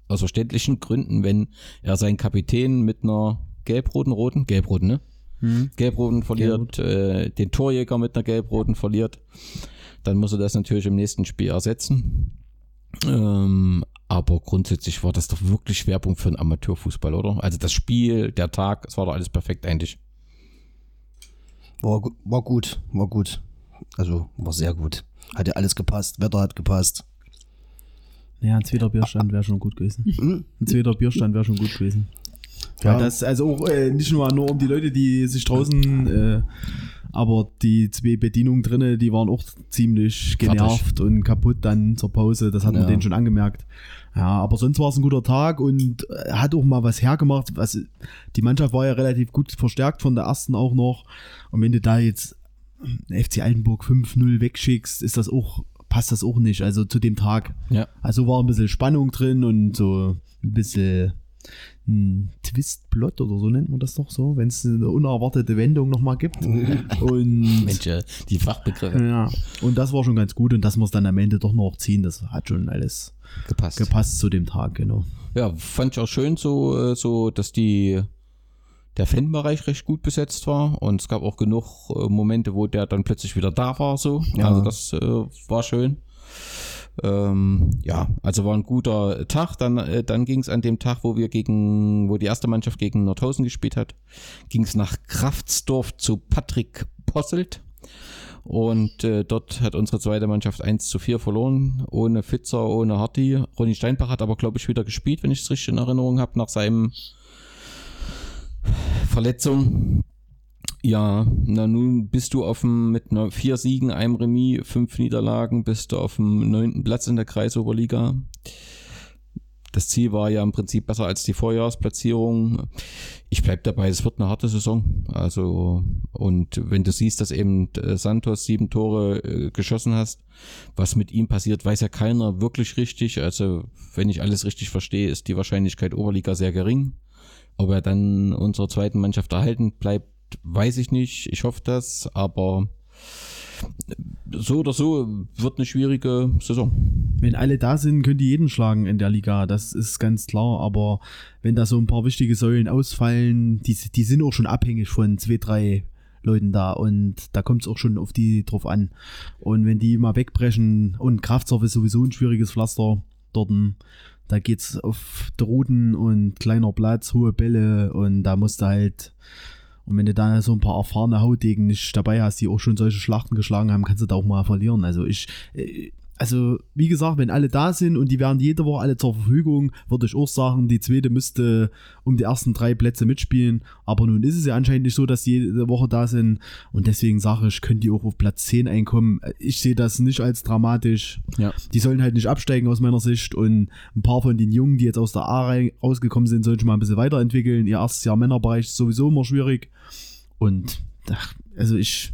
aus verständlichen Gründen, wenn er seinen Kapitän mit einer gelb-roten, roten, gelb-roten, ne? Mhm. Gelb-roten verliert, äh, den Torjäger mit einer gelb-roten verliert, dann muss er das natürlich im nächsten Spiel ersetzen. Ähm, aber grundsätzlich war das doch wirklich Werbung für einen Amateurfußball, oder? Also das Spiel, der Tag, es war doch alles perfekt eigentlich. War, war gut, war gut. Also war sehr gut. Hat ja alles gepasst, Wetter hat gepasst. Ja, ein zweiter Bierstand wäre schon gut gewesen. Hm? Ein zweiter Bierstand wäre schon gut gewesen. Ja. Ja, das, also auch äh, nicht nur, nur um die Leute, die sich draußen, äh, aber die zwei Bedienungen drinnen, die waren auch ziemlich genervt und kaputt dann zur Pause. Das hat man Ja. denen schon angemerkt. Ja, aber sonst war es ein guter Tag und äh, hat auch mal was hergemacht. Was, die Mannschaft war ja relativ gut verstärkt von der ersten auch noch. Und wenn du da jetzt äh, FC Altenburg 5-0 wegschickst, ist das auch, passt das auch nicht. Also zu dem Tag. Ja. Also war ein bisschen Spannung drin und so ein bisschen ein Twist-Plot oder so nennt man das doch so, wenn es eine unerwartete Wendung nochmal gibt. Und, Mensch, äh, die Fachbegriffe ja, und das war schon ganz gut und dass wir es dann am Ende doch noch ziehen, das hat schon alles gepasst. gepasst zu dem Tag, genau. Ja, fand ich auch schön so, äh, so dass die der Fanbereich recht gut besetzt war und es gab auch genug äh, Momente, wo der dann plötzlich wieder da war, so. Ja. Also das äh, war schön. Ähm, ja, also war ein guter Tag. Dann, äh, dann ging es an dem Tag, wo wir gegen, wo die erste Mannschaft gegen Nordhausen gespielt hat, ging es nach Kraftsdorf zu Patrick Posselt. Und äh, dort hat unsere zweite Mannschaft 1 zu 4 verloren, ohne Fitzer, ohne Harty. Ronny Steinbach hat aber, glaube ich, wieder gespielt, wenn ich es richtig in Erinnerung habe, nach seinem Verletzung. Ja, na nun bist du auf dem, mit einer vier Siegen, einem Remis, fünf Niederlagen, bist du auf dem neunten Platz in der Kreisoberliga. Das Ziel war ja im Prinzip besser als die Vorjahresplatzierung. Ich bleib dabei, es wird eine harte Saison. Also, und wenn du siehst, dass eben äh, Santos sieben Tore äh, geschossen hast, was mit ihm passiert, weiß ja keiner wirklich richtig. Also, wenn ich alles richtig verstehe, ist die Wahrscheinlichkeit Oberliga sehr gering. Ob er dann unserer zweiten Mannschaft erhalten bleibt, weiß ich nicht. Ich hoffe das, aber so oder so wird eine schwierige Saison. Wenn alle da sind, können die jeden schlagen in der Liga, das ist ganz klar. Aber wenn da so ein paar wichtige Säulen ausfallen, die, die sind auch schon abhängig von zwei, drei Leuten da und da kommt es auch schon auf die drauf an. Und wenn die mal wegbrechen und Kraftsurf ist sowieso ein schwieriges Pflaster dort, da geht's auf Droden und kleiner Platz, hohe Bälle und da musst du halt und wenn du dann so ein paar erfahrene Hautdegen nicht dabei hast, die auch schon solche Schlachten geschlagen haben, kannst du da auch mal verlieren. Also ich, äh, also wie gesagt, wenn alle da sind und die werden jede Woche alle zur Verfügung, würde ich auch sagen, die zweite müsste um die ersten drei Plätze mitspielen. Aber nun ist es ja anscheinend nicht so, dass die jede Woche da sind. Und deswegen sage ich, können die auch auf Platz 10 einkommen. Ich sehe das nicht als dramatisch. Ja. Die sollen halt nicht absteigen aus meiner Sicht. Und ein paar von den Jungen, die jetzt aus der A rausgekommen sind, sollen schon mal ein bisschen weiterentwickeln. Ihr erstes Jahr Männerbereich ist sowieso immer schwierig. Und ach, also ich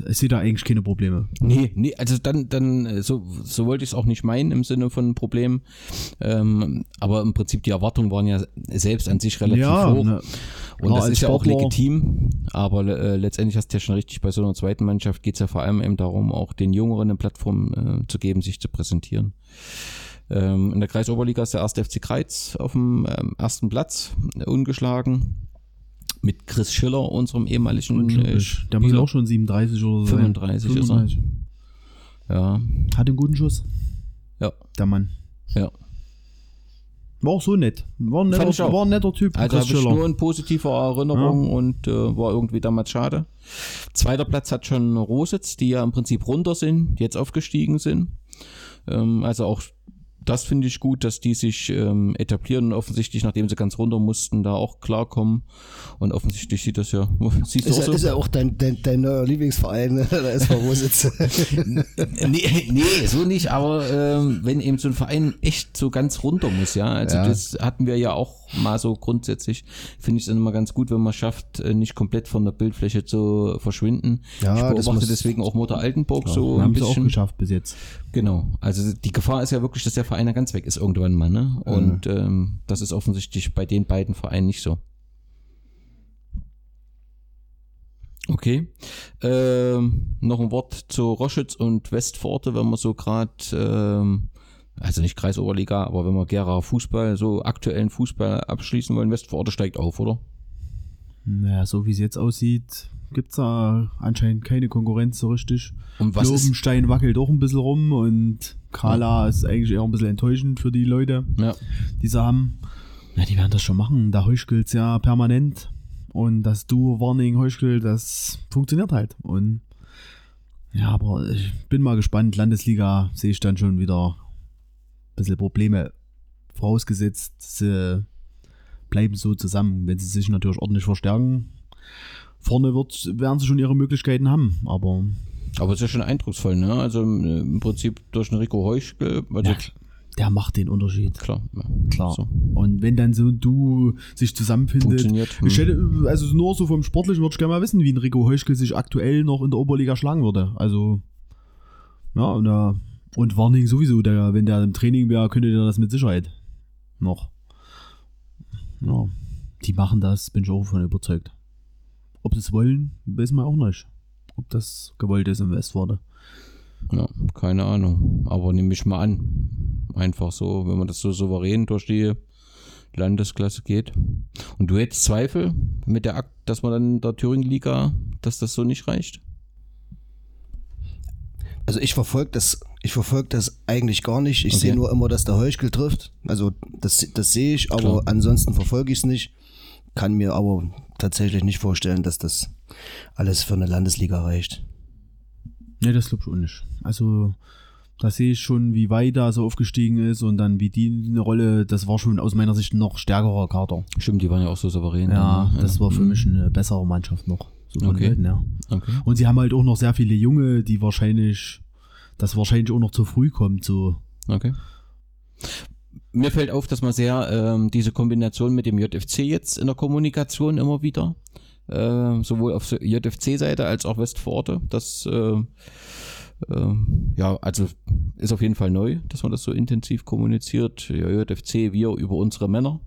ich sehe da eigentlich keine Probleme. Nee, nee, also dann, dann äh, so, so wollte ich es auch nicht meinen im Sinne von Problem. Ähm, aber im Prinzip die Erwartungen waren ja selbst an sich relativ Ja, hoch. ne. Und Klar, das ist ja auch legitim. Aber äh, letztendlich hast du ja schon richtig, bei so einer zweiten Mannschaft geht es ja vor allem eben darum, auch den Jüngeren eine Plattform äh, zu geben, sich zu präsentieren. Ähm, in der Kreisoberliga ist der erste FC Kreiz auf dem ähm, ersten Platz, äh, ungeschlagen. Mit Chris Schiller, unserem ehemaligen äh. Der muss auch schon 37 oder so. 35 sein. ist er. Ja, Hat einen guten Schuss, ja, der Mann. ja. War auch so nett. War ein netter, war ein netter Typ. Also habe ich nur in positiver Erinnerung und äh, war irgendwie damals schade. Zweiter Platz hat schon Rositz, die ja im Prinzip runter sind, jetzt aufgestiegen sind. Ähm, also auch das finde ich gut, dass die sich ähm, etablieren und offensichtlich, nachdem sie ganz runter mussten, da auch klarkommen. Und offensichtlich sieht das ja, siehst Ist, auch ja, so? ist ja auch dein, dein, dein neuer Lieblingsverein, ne? der SV Rositz. nee, nee, so nicht, aber ähm, wenn eben so ein Verein echt so ganz runter muss, ja, also Ja. das hatten wir ja auch mal so grundsätzlich, finde ich es immer ganz gut, wenn man schafft, äh, nicht komplett von der Bildfläche zu verschwinden. Ja, ich beobachte muss- deswegen auch Mutter Altenburg so Wir ein haben es auch geschafft bis jetzt. Genau, also die Gefahr ist ja wirklich, dass der Verein dann ganz weg ist irgendwann mal, ne? Und ähm, das ist offensichtlich bei den beiden Vereinen nicht so. Okay. Ähm, noch ein Wort zu Roschitz und Westforte, wenn man so gerade, ähm, also nicht Kreisoberliga, aber wenn wir Gera Fußball, so aktuellen Fußball abschließen wollen, Westforte steigt auf, oder? Naja, so wie es jetzt aussieht, gibt es da anscheinend keine Konkurrenz so richtig. Und was ist, Lobenstein wackelt auch ein bisschen rum und Kala ist eigentlich eher ein bisschen enttäuschend für die Leute, ja, die sie haben. Na, die werden das schon machen. Da heuchkelt's ja permanent. Und das Duo-Warning Heuschkel, das funktioniert halt. Und ja, aber ich bin mal gespannt. Landesliga sehe ich dann schon wieder bisschen Probleme. Vorausgesetzt, sie bleiben so zusammen. Wenn sie sich natürlich ordentlich verstärken, vorne wird, werden sie schon ihre Möglichkeiten haben. Aber aber es ist ja schon eindrucksvoll, ne? Also im Prinzip durch einen Rico Heuschkel, also ja, der macht den Unterschied. klar, ja, Klar. So. Und wenn dann so ein Duo sich zusammenfindet. Funktioniert. Hm. Ich hätte, also nur so vom Sportlichen würde ich gerne mal wissen, wie ein Rico Heuschkel sich aktuell noch in der Oberliga schlagen würde. Also, ja, und, äh, und Warning sowieso, der, wenn der im Training wäre, könnte der das mit Sicherheit noch. Ja, die machen das, bin ich auch von überzeugt. Ob sie es wollen, wissen wir auch nicht. Ob das gewollt ist im Westworde. Ja, keine Ahnung. Aber nehme ich mal an. Einfach so, wenn man das so souverän durch die Landesklasse geht. Und du hättest Zweifel mit der Akt, dass man dann in der Thüringen-Liga, dass das so nicht reicht? Also ich verfolge das, ich verfolge das eigentlich gar nicht. Ich Okay. sehe nur immer, dass der Heuschkel trifft. Also das, das sehe ich, aber Klar. ansonsten verfolge ich es nicht. Kann mir aber tatsächlich nicht vorstellen, dass das alles für eine Landesliga reicht. Nee, das glaube ich auch nicht. Also, da sehe ich schon, wie weit da so aufgestiegen ist und dann wie die eine Rolle, das war schon aus meiner Sicht ein noch stärkerer Kader. Stimmt, die waren ja auch so souverän. Ja, dann, ne? das war für Mhm. mich eine bessere Mannschaft noch. So von Okay. Leuten, ja. Okay. Und sie haben halt auch noch sehr viele Junge, die wahrscheinlich, das wahrscheinlich auch noch zu früh kommt, so. Okay. Mir fällt auf, dass man sehr ähm, diese Kombination mit dem JFC jetzt in der Kommunikation immer wieder, äh, sowohl auf JFC-Seite als auch Westforte, das äh, äh, ja, also ist auf jeden Fall neu, dass man das so intensiv kommuniziert. Ja, JFC, wir über unsere Männer,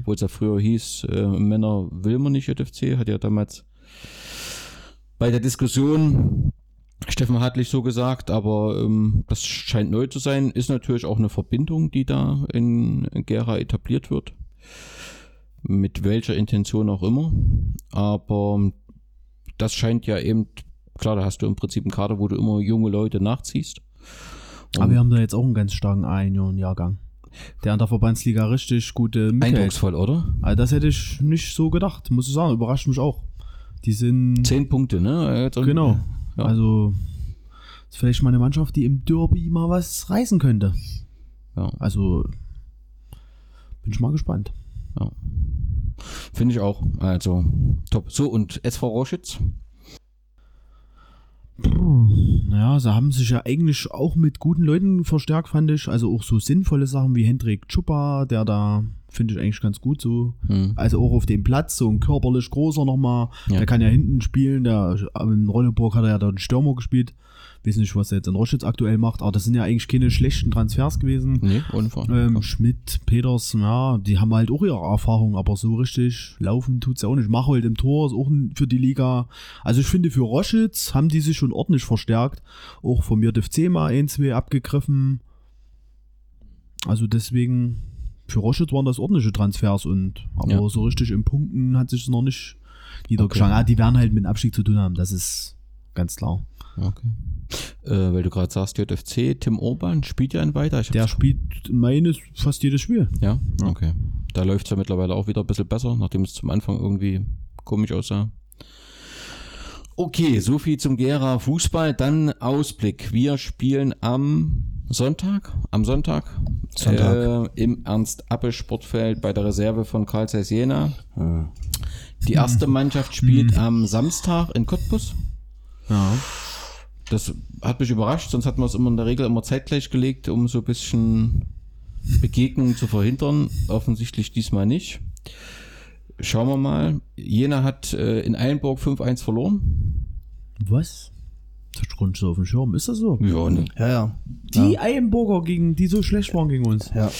obwohl es ja früher hieß, äh, Männer will man nicht JFC, hat ja damals bei der Diskussion Steffen Hartlich so gesagt, aber ähm, das scheint neu zu sein. Ist natürlich auch eine Verbindung, die da in Gera etabliert wird. Mit welcher Intention auch immer. Aber das scheint ja eben, klar, da hast du im Prinzip einen Kader, wo du immer junge Leute nachziehst. Aber wir haben da jetzt auch einen ganz starken A-Jahrgang. Der an der Verbandsliga richtig gute mithält. Eindrucksvoll, oder? Also das hätte ich nicht so gedacht, muss ich sagen. Überrascht mich auch. Die sind. Zehn Punkte, ne? Genau. Ja. Also ist vielleicht mal eine Mannschaft, die im Derby mal was reißen könnte. Ja. Also bin ich mal gespannt. Ja. Finde ich auch. Also top. So, und SV Roschitz? Naja, sie haben sich ja eigentlich auch mit guten Leuten verstärkt, fand ich. Also auch so sinnvolle Sachen wie Hendrik Chupa, der da finde ich eigentlich ganz gut so. Hm. Also auch auf dem Platz, so ein körperlich großer nochmal. Ja. Der kann ja hinten spielen. Der, in Rolleburg hat er ja da einen Stürmer gespielt weiß nicht, was er jetzt in Roschitz aktuell macht, aber das sind ja eigentlich keine schlechten Transfers gewesen. Nee, ähm, Schmidt, Peters, ja, die haben halt auch ihre Erfahrung, aber so richtig laufen tut es ja auch nicht. Machold im Tor ist auch für die Liga. Also ich finde, für Roschitz haben die sich schon ordentlich verstärkt. Auch von mir FC mal ein, zwei abgegriffen. Also deswegen, für Roschitz waren das ordentliche Transfers und aber ja. so richtig im Punkten hat sich es noch nicht niedergeschlagen. Okay. Ja, die werden halt mit dem Abstieg zu tun haben, das ist ganz klar. Okay. Äh, weil du gerade sagst, JFC, Tim Urban spielt ja ein weiter. Der spielt meines fast jedes Spiel. Ja, okay. Da läuft es ja mittlerweile auch wieder ein bisschen besser, nachdem es zum Anfang irgendwie komisch aussah. Okay, so viel zum Gera Fußball. Dann Ausblick. Wir spielen am Sonntag, am Sonntag, Sonntag. Äh, im Ernst-Appel-Sportfeld bei der Reserve von Karl Zeiss Jena. Hm. Die erste Mannschaft spielt hm. am Samstag in Cottbus. Ja. Das hat mich überrascht, sonst hat man es immer in der Regel immer zeitgleich gelegt, um so ein bisschen Begegnungen zu verhindern. Offensichtlich diesmal nicht. Schauen wir mal. Jena hat äh, in Eilenburg 5-1 verloren. Was? Das Grund so auf dem Schirm. Ist das so? Ja, ne? ja, ja. Die ja. Eilenburger, gegen, die so schlecht waren gegen uns. Ja.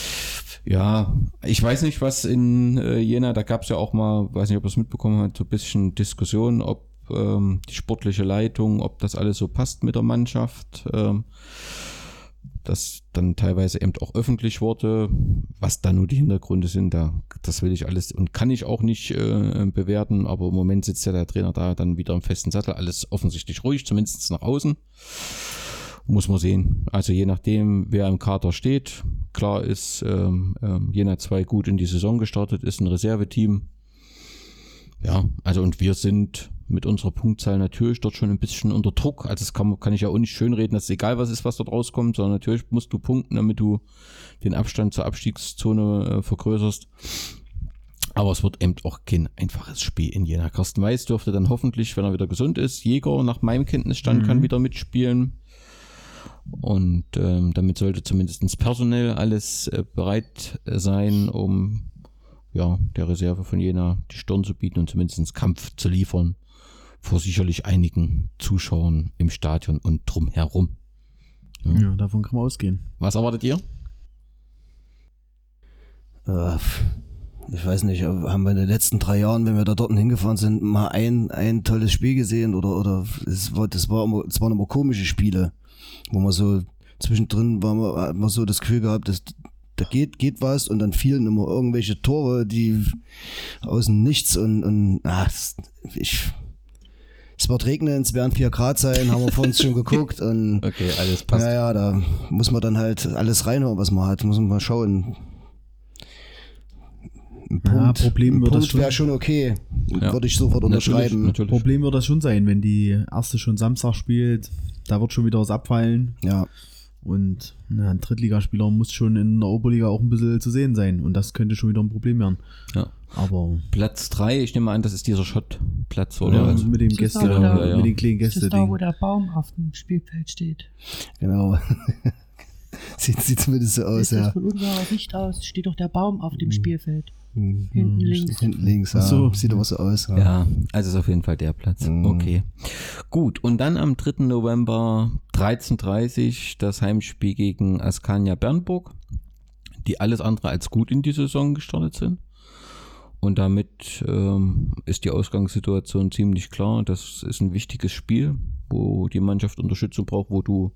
Ja, ich weiß nicht, was in äh, Jena, da gab es ja auch mal, weiß nicht, ob ihr es mitbekommen habt, so ein bisschen Diskussion, ob ähm, die sportliche Leitung, ob das alles so passt mit der Mannschaft. Ähm, das dann teilweise eben auch öffentlich wurde, was da nur die Hintergründe sind, da, das will ich alles und kann ich auch nicht äh, bewerten, aber im Moment sitzt ja der Trainer da dann wieder im festen Sattel, alles offensichtlich ruhig, zumindest nach außen. Muss man sehen. Also je nachdem, wer im Kader steht, klar ist ähm, ähm, Jena 2 gut in die Saison gestartet, ist ein Reserveteam. Ja, also und wir sind mit unserer Punktzahl natürlich dort schon ein bisschen unter Druck. Also das kann, kann ich ja auch nicht schönreden, dass es egal was ist, was dort rauskommt, sondern natürlich musst du punkten, damit du den Abstand zur Abstiegszone äh, vergrößerst. Aber es wird eben auch kein einfaches Spiel in Jena. Carsten Weiß dürfte dann hoffentlich, wenn er wieder gesund ist, Jäger nach meinem Kenntnisstand mhm. kann wieder mitspielen. Und ähm, damit sollte zumindest personell alles äh, bereit sein, um ja, der Reserve von Jena die Stirn zu bieten und zumindest Kampf zu liefern vor sicherlich einigen Zuschauern im Stadion und drumherum. Ja. ja, davon kann man ausgehen. Was erwartet ihr? Äh, ich weiß nicht, haben wir in den letzten drei Jahren, wenn wir da dort hingefahren sind, mal ein, ein tolles Spiel gesehen oder, oder es war, das war immer, es waren immer komische Spiele, wo man so zwischendrin war man, hat man so das Gefühl gehabt, dass da geht, geht was und dann fielen immer irgendwelche Tore, die aus dem Nichts und, und ach, ich es wird regnen, es werden 4 Grad sein, haben wir vor uns schon geguckt. Und, okay, alles passt. Ja, ja, da muss man dann halt alles reinhauen, was man hat. Muss man mal schauen. Ein Punkt, ja, Problem ein Punkt wäre schon okay. Ja. Würde ich sofort unterschreiben. Natürlich, natürlich. Problem wird das schon sein, wenn die erste schon Samstag spielt. Da wird schon wieder was abfallen. Ja. Und na, ein Drittligaspieler muss schon in der Oberliga auch ein bisschen zu sehen sein. Und das könnte schon wieder ein Problem werden. Ja. Aber Platz 3, ich nehme an, das ist dieser Schottplatz, oder? Ja, also mit dem Gäste, da, ja, ja. mit den kleinen Gästen. Das ist da, wo der Baum auf dem Spielfeld steht. Genau. sieht, sieht zumindest so aus, ja. Von unserer Sicht aus steht doch der Baum auf dem mhm. Spielfeld. Hinten links. Hinten links, ja. So. Sieht aber so aus. Ja. ja, also ist auf jeden Fall der Platz. Mhm. Okay. Gut, und dann am 3. November 13.30 das Heimspiel gegen Askania Bernburg, die alles andere als gut in die Saison gestartet sind. Und damit ähm, ist die Ausgangssituation ziemlich klar. Das ist ein wichtiges Spiel. wo die Mannschaft Unterstützung braucht, wo du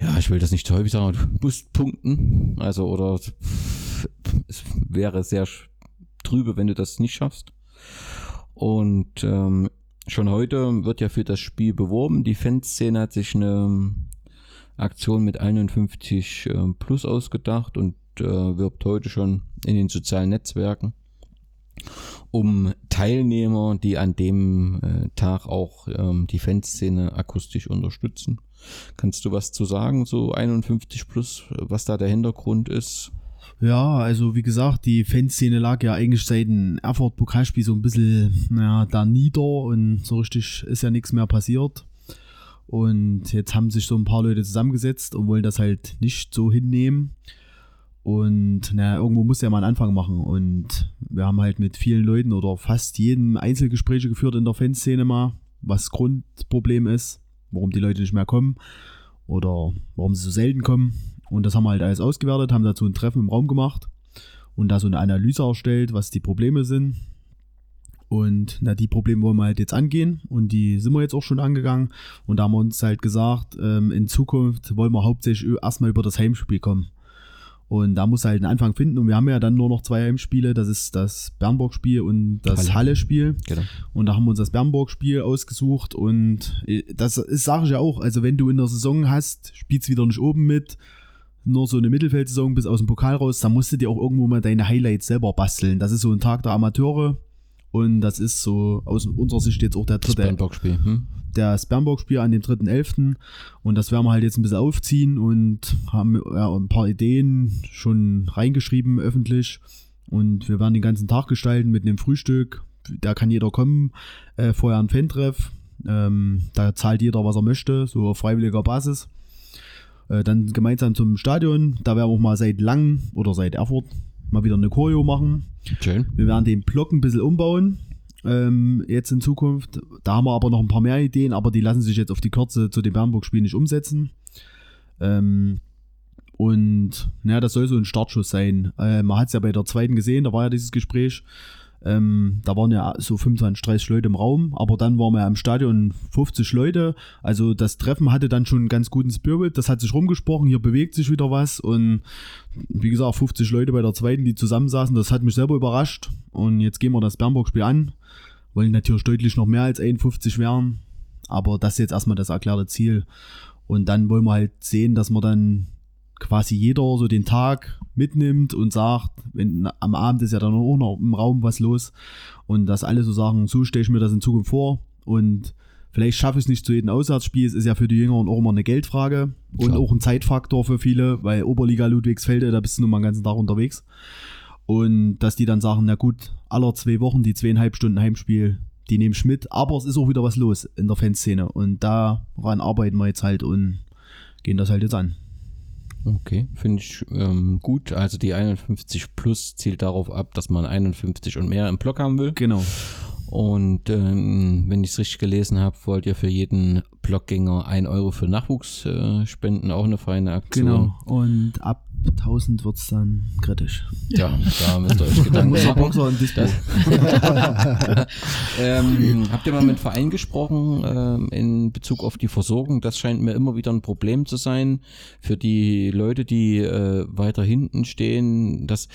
ja, ich will das nicht zu häufig sagen, du musst punkten. Also, oder es wäre sehr trübe, wenn du das nicht schaffst. Und ähm, schon heute wird ja für das Spiel beworben. Die Fanszene hat sich eine Aktion mit 51 äh, plus ausgedacht und äh, wirbt heute schon in den sozialen Netzwerken um Teilnehmer, die an dem äh, Tag auch ähm, die Fanszene akustisch unterstützen. Kannst du was zu sagen, so 51 plus, was da der Hintergrund ist? Ja, also wie gesagt, die Fanszene lag ja eigentlich seit dem Erfurt-Pokalspiel so ein bisschen ja, da nieder und so richtig ist ja nichts mehr passiert. Und jetzt haben sich so ein paar Leute zusammengesetzt und wollen das halt nicht so hinnehmen. Und naja, irgendwo muss ja mal einen Anfang machen. Und wir haben halt mit vielen Leuten oder fast jedem Einzelgespräche geführt in der Fanszene mal, was Grundproblem ist, warum die Leute nicht mehr kommen oder warum sie so selten kommen. Und das haben wir halt alles ausgewertet, haben dazu ein Treffen im Raum gemacht und da so eine Analyse erstellt, was die Probleme sind. Und na, die Probleme wollen wir halt jetzt angehen und die sind wir jetzt auch schon angegangen. Und da haben wir uns halt gesagt, ähm, in Zukunft wollen wir hauptsächlich erstmal über das Heimspiel kommen. Und da muss halt einen Anfang finden. Und wir haben ja dann nur noch zwei Heimspiele. Das ist das Bernburg-Spiel und das Halle-Spiel. Genau. Und da haben wir uns das Bernburg-Spiel ausgesucht. Und äh, das ist, sage ich ja auch, also wenn du in der Saison hast, spielst wieder nicht oben mit, nur so eine Mittelfeldsaison bis aus dem Pokal raus, dann musst du dir auch irgendwo mal deine Highlights selber basteln. Das ist so ein Tag der Amateure. Und das ist so aus unserer Sicht jetzt auch der dritte. Das Bernburg-Spiel. Hm? das Bernburg-Spiel an dem 3.11. Und das werden wir halt jetzt ein bisschen aufziehen und haben ja, ein paar Ideen schon reingeschrieben öffentlich. Und wir werden den ganzen Tag gestalten mit einem Frühstück. Da kann jeder kommen. Äh, vorher ein Fan-Treff. Ähm, da zahlt jeder, was er möchte, so auf freiwilliger Basis. Äh, dann gemeinsam zum Stadion. Da werden wir auch mal seit lang oder seit Erfurt mal wieder eine Choreo machen. Schön. Wir werden den Block ein bisschen umbauen ähm, jetzt in Zukunft. Da haben wir aber noch ein paar mehr Ideen, aber die lassen sich jetzt auf die Kürze zu dem Bernburg-Spiel nicht umsetzen. Ähm, und naja, das soll so ein Startschuss sein. Äh, man hat es ja bei der zweiten gesehen, da war ja dieses Gespräch. Ähm, da waren ja so 25, 30 Leute im Raum, aber dann waren wir ja im Stadion 50 Leute. Also das Treffen hatte dann schon einen ganz guten Spirit. Das hat sich rumgesprochen, hier bewegt sich wieder was. Und wie gesagt, 50 Leute bei der zweiten, die zusammensaßen, das hat mich selber überrascht. Und jetzt gehen wir das Bernburg-Spiel an. Wollen natürlich deutlich noch mehr als 51 werden. Aber das ist jetzt erstmal das erklärte Ziel. Und dann wollen wir halt sehen, dass wir dann quasi jeder so den Tag mitnimmt und sagt, wenn am Abend ist ja dann auch noch im Raum was los. Und dass alle so sagen, so stelle ich mir das in Zukunft vor. Und vielleicht schaffe ich es nicht zu jedem Auswärtsspiel, es ist ja für die Jüngeren auch immer eine Geldfrage und Klar. auch ein Zeitfaktor für viele, weil Oberliga Ludwigsfelde, da bist du nun mal den ganzen Tag unterwegs. Und dass die dann sagen, na gut, aller zwei Wochen die zweieinhalb Stunden Heimspiel, die nehmen ich mit, aber es ist auch wieder was los in der Fanszene. Und daran arbeiten wir jetzt halt und gehen das halt jetzt an. Okay, finde ich ähm, gut. Also die 51 Plus zielt darauf ab, dass man 51 und mehr im Block haben will. Genau. Und ähm, wenn ich es richtig gelesen habe, wollt ihr für jeden Blockgänger 1 Euro für Nachwuchs äh, spenden, auch eine feine Aktion. Genau. Und ab 1000 wird es dann kritisch. Ja, da müsst ihr euch Gedanken machen. ähm, habt ihr mal mit Verein gesprochen ähm, in Bezug auf die Versorgung? Das scheint mir immer wieder ein Problem zu sein für die Leute, die äh, weiter hinten stehen. Das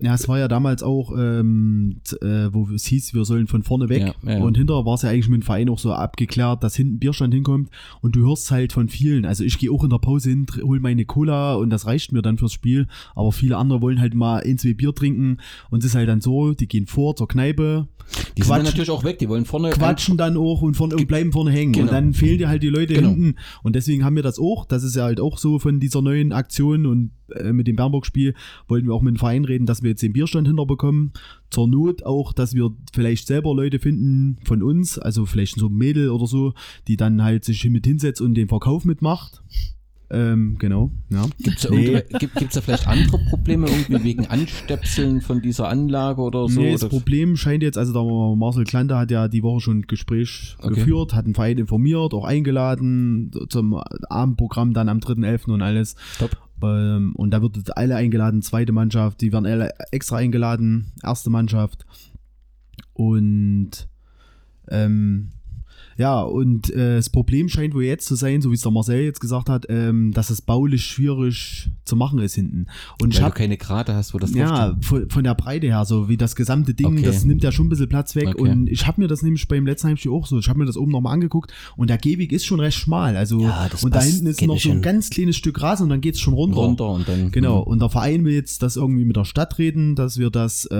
ja, es war ja damals auch, ähm, äh, wo es hieß, wir sollen von vorne weg. Ja, ja. Und hinterher war es ja eigentlich mit dem Verein auch so abgeklärt, dass hinten Bierstand hinkommt. Und du hörst halt von vielen. Also ich gehe auch in der Pause hin, hol meine Cola und das reicht mir dann für fürs Spiel, aber viele andere wollen halt mal ein, zwei Bier trinken und es ist halt dann so, die gehen vor zur Kneipe. Die sind dann natürlich auch weg, die wollen vorne. Quatschen dann auch und, vorne, und bleiben vorne hängen. Genau. Und dann fehlen dir halt die Leute genau. hinten. Und deswegen haben wir das auch. Das ist ja halt auch so von dieser neuen Aktion und äh, mit dem Bernburg-Spiel wollten wir auch mit dem Verein reden, dass wir jetzt den Bierstand hinterbekommen. Zur Not auch, dass wir vielleicht selber Leute finden von uns, also vielleicht so ein Mädel oder so, die dann halt sich mit hinsetzt und den Verkauf mitmacht. Ähm, genau, ja. Gibt es nee. gibt, da vielleicht andere Probleme irgendwie wegen Anstöpseln von dieser Anlage oder so? Nee, das oder? Problem scheint jetzt, also der Marcel Klante hat ja die Woche schon ein Gespräch okay. geführt, hat den Verein informiert, auch eingeladen zum Abendprogramm dann am 3.11. und alles. Top. Ähm, und da wird alle eingeladen, zweite Mannschaft, die werden alle extra eingeladen, erste Mannschaft. Und ähm, Ja, und äh, das Problem scheint wohl jetzt zu sein, so wie es der Marcel jetzt gesagt hat, ähm, dass es baulich schwierig zu machen ist hinten. Und ich Weil du keine Grate hast, wo das ja, von, von der Breite her, so wie das gesamte Ding, Okay. das nimmt ja schon ein bisschen Platz weg. Okay. Und ich habe mir das nämlich beim letzten Heimspiel auch so, ich habe mir das oben nochmal angeguckt und der Gehweg ist schon recht schmal. Also, Ja, das und da hinten ist geht noch so ein ganz kleines Stück Rasen und dann geht's schon runter. runter und dann. Genau, und der Verein will jetzt das irgendwie mit der Stadt reden, dass wir das äh,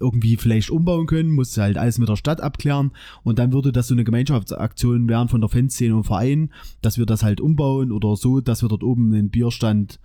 irgendwie vielleicht umbauen können, muss halt alles mit der Stadt abklären und dann würde das so eine Gemeinschaftsaktion werden von der Fanszene und Verein, dass wir das halt umbauen oder so, dass wir dort oben einen Bierstand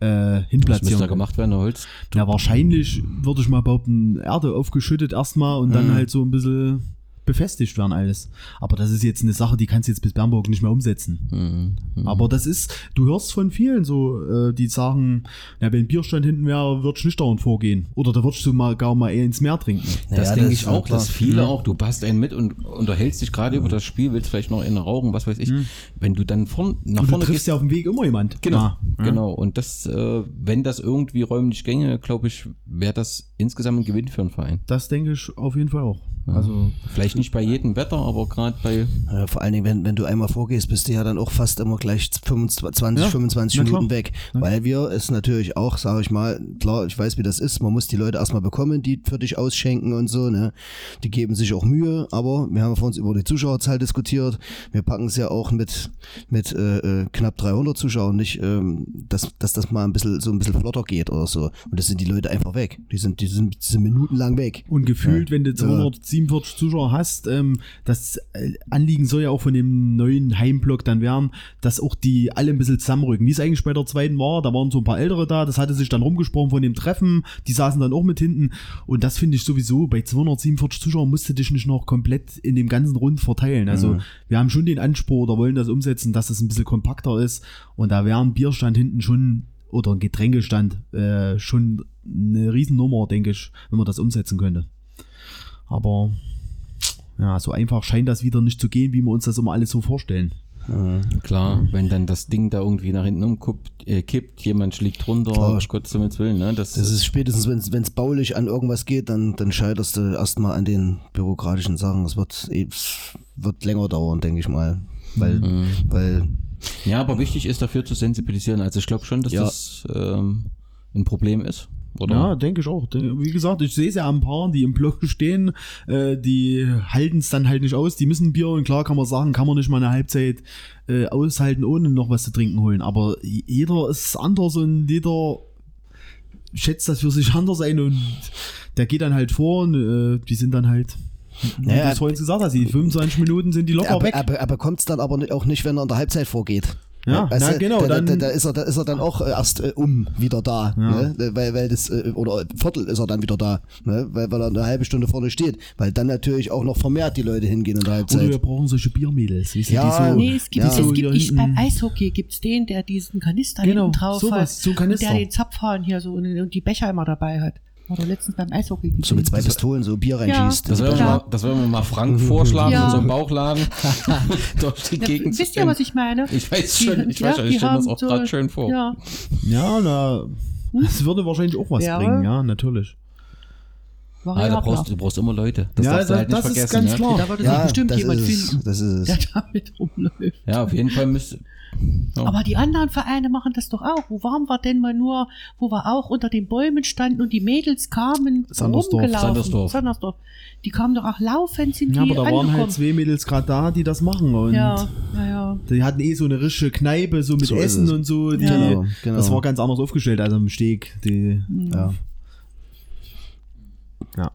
äh, Was müsste hinplatzieren. da gemacht werden, Holz? Ja, wahrscheinlich würde ich mal behaupten, Erde aufgeschüttet erstmal und dann Mhm. halt so ein bisschen befestigt werden alles. Aber das ist jetzt eine Sache, die kannst du jetzt bis Bernburg nicht mehr umsetzen. Mhm. Mhm. Aber das ist, du hörst von vielen so, äh, die sagen, ja, wenn ein Bierstand hinten wäre, würdest du nicht dauernd vorgehen. Oder da würdest du mal gar mal eher ins Meer trinken. Das Ja, denke das ich auch, dass viele Ja. auch, du passt einen mit und unterhältst dich gerade über das Spiel, willst vielleicht noch in rauchen, was weiß ich. Wenn du dann vorn, nach Und du vorne triffst gehst. ja auf dem Weg immer jemand. Genau, Ja. Ja. genau. Und das, äh, wenn das irgendwie räumlich gänge, glaube ich, wäre das insgesamt ein Gewinn für einen Verein. Das denke ich auf jeden Fall auch. Also, Vielleicht nicht bei jedem Wetter, aber gerade bei. Ja, vor allen Dingen, wenn, wenn du einmal vorgehst, bist du ja dann auch fast immer gleich 25, 20, Ja, 25 na klar. Minuten weg. Weil wir es natürlich auch, sage ich mal, klar, ich weiß, wie das ist, man muss die Leute erstmal bekommen, die für dich ausschenken und so, ne? Die geben sich auch Mühe, aber wir haben vor uns über die Zuschauerzahl diskutiert. Wir packen es ja auch mit, mit äh, äh, knapp 300 Zuschauern nicht, ähm, dass, dass das mal ein bisschen so ein bisschen flotter geht oder so. Und das sind die Leute einfach weg. Die sind, die sind, die sind minutenlang weg. Und gefühlt, Ja. wenn du 247 Zuschauer hast, ähm, das Anliegen soll ja auch von dem neuen Heimblock dann werden, dass auch die alle ein bisschen zusammenrücken. Wie es eigentlich bei der zweiten war, da waren so ein paar Ältere da, das hatte sich dann rumgesprochen von dem Treffen, die saßen dann auch mit hinten und das finde ich sowieso, bei 247 Zuschauern musst du dich nicht noch komplett in dem ganzen Rund verteilen. Also Mhm. wir haben schon den Anspruch oder wollen das umsetzen, dass es ein bisschen kompakter ist und da wäre ein Bierstand hinten schon oder ein Getränkestand äh, schon eine Riesennummer, denke ich, wenn man das umsetzen könnte. Aber ja, so einfach scheint das wieder nicht zu gehen, wie wir uns das immer alles so vorstellen. Klar, wenn dann das Ding da irgendwie nach hinten umkippt, äh, kippt, jemand schlägt runter, Klar. Gott zum Willen, ne? Das, Das ist spätestens, wenn es baulich an irgendwas geht, dann, dann scheiterst du erstmal an den bürokratischen Sachen. Es wird, eh- wird länger dauern, denke ich mal. Weil, Mhm. weil Ja, aber wichtig ist dafür zu sensibilisieren. Also ich glaube schon, dass Ja. das ähm, ein Problem ist. Oder? Ja, denke ich auch. Wie gesagt, ich sehe es ja an ein paar, die im Block stehen, äh, die halten es dann halt nicht aus, die müssen Bier und klar kann man sagen, kann man nicht mal eine Halbzeit äh, aushalten, ohne noch was zu trinken holen. Aber jeder ist anders und jeder schätzt das für sich anders ein und der geht dann halt vor und äh, die sind dann halt, wie Naja, du es vorhin gesagt hast, die 25 Minuten sind die locker er, weg. er, er bekommt es dann aber auch nicht, wenn er in der Halbzeit vorgeht. Ja, Weißt na, du, genau, Da, da, dann- da, ist er, da ist er dann auch äh, erst äh, um wieder da. Ja. Ne? Weil, weil das, äh, oder Viertel ist er dann wieder da. Ne? Weil, weil er eine halbe Stunde vorne steht. Weil dann natürlich auch noch vermehrt die Leute hingehen in der Oder wir Halbzeit. brauchen solche Biermädels, wie Ja, so, Nee, es gibt, Ja. es gibt ich, beim Eishockey gibt es den, der diesen Kanister Genau, hinten drauf sowas, hat. so Kanister. Und der den Zapfhahn hier so und, und die Becher immer dabei hat. War doch letztens beim Eishockey. So mit zwei gesehen. Pistolen so Bier reinschießt. Das werden, wir Ja. mal, das werden wir mal Frank vorschlagen, Ja. in so einem Bauchladen durch die Ja, Gegend wisst ihr, was ich meine? Ich weiß Die- schon, ich ja, weiß schon, ich stelle das auch so- gerade schön vor. Ja, Ja, na, das würde wahrscheinlich auch was Wäre- bringen, ja, natürlich. Ah, da variabler. brauchst, du brauchst immer Leute. Das Ja, darfst du das- halt nicht das ist vergessen. ganz ja? klar. Da würde sich bestimmt das jemand ist finden, Das ist der damit rumläuft. ja, auf jeden Fall müsste. Ja. Aber die anderen Vereine machen das doch auch. Wo waren wir denn mal nur, wo wir auch unter den Bäumen standen und die Mädels kamen Sandersdorf. rumgelaufen. Sandersdorf. Sandersdorf. Die kamen doch auch laufend, sind Ja, die aber da waren halt zwei Mädels gerade da, die das machen und ja, ja, ja. die hatten eh so eine richtige Kneipe, so mit So Essen es. und so. Die, Ja. Genau, genau. Das war ganz anders aufgestellt als am Steg. Die, Ja.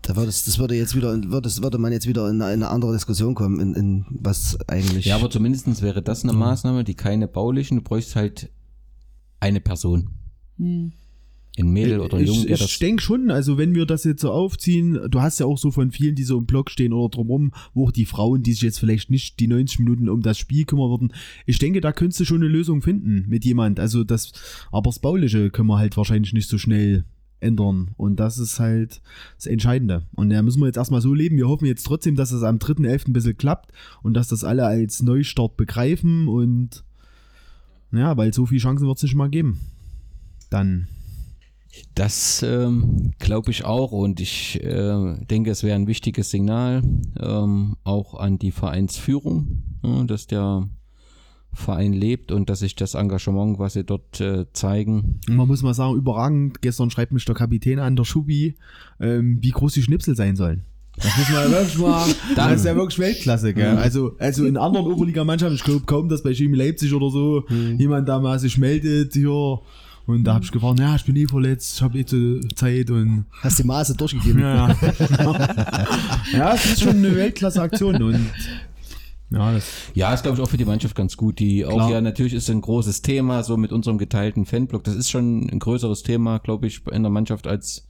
Da würde es, das würde jetzt wieder, würde, es- würde man jetzt wieder in eine, in eine andere Diskussion kommen, in, in was eigentlich. Ja, aber zumindest wäre das eine Maßnahme, die keine baulichen, du bräuchst halt eine Person. Hm. Ein Mädel oder ein Junge, ich ich das. denke schon, also wenn wir das jetzt so aufziehen, du hast ja auch so von vielen, die so im Block stehen oder drumherum, wo auch die Frauen, die sich jetzt vielleicht nicht die 90 Minuten um das Spiel kümmern würden, ich denke, da könntest du schon eine Lösung finden mit jemand. Also das, aber das Bauliche können wir halt wahrscheinlich nicht so schnell ändern. Und das ist halt das Entscheidende. Und da müssen wir jetzt erstmal so leben. Wir hoffen jetzt trotzdem, dass es am 3.11. ein bisschen klappt und dass das alle als Neustart begreifen und ja, weil so viele Chancen wird es nicht mal geben. Dann Das ähm, glaube ich auch und ich äh, denke, es wäre ein wichtiges Signal ähm, auch an die Vereinsführung, ja, dass der Verein lebt und dass sich das Engagement, was sie dort äh, zeigen. Man muss mal sagen, überragend. Gestern schreibt mich der Kapitän an, der Schubi, ähm, wie groß die Schnipsel sein sollen. Das muss man ja wirklich mal, das ist ja wirklich Weltklasse, gell? Also, also in anderen Oberligamannschaften, ich glaube kaum, dass bei Chemie Leipzig oder so jemand da mal sich meldet hier. Und da habe ich gefragt, ja, ich bin eh verletzt, ich habe eh zu Zeit und Hast die Maße durchgegeben. ja, ja. ja, es ist schon eine Weltklasse-Aktion und ja, das Ja, ist glaube ich auch für die Mannschaft ganz gut. Die auch Klar. ja natürlich ist ein großes Thema, so mit unserem geteilten Fanblock. Das ist schon ein größeres Thema, glaube ich, in der Mannschaft als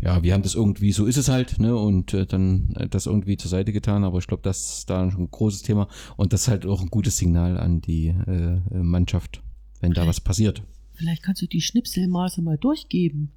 ja, wir haben das irgendwie, so ist es halt, ne, und äh, dann äh, das irgendwie zur Seite getan, aber ich glaube, das ist da schon ein großes Thema und das ist halt auch ein gutes Signal an die äh, Mannschaft, wenn da was passiert. Vielleicht kannst du die Schnipselmaße mal durchgeben.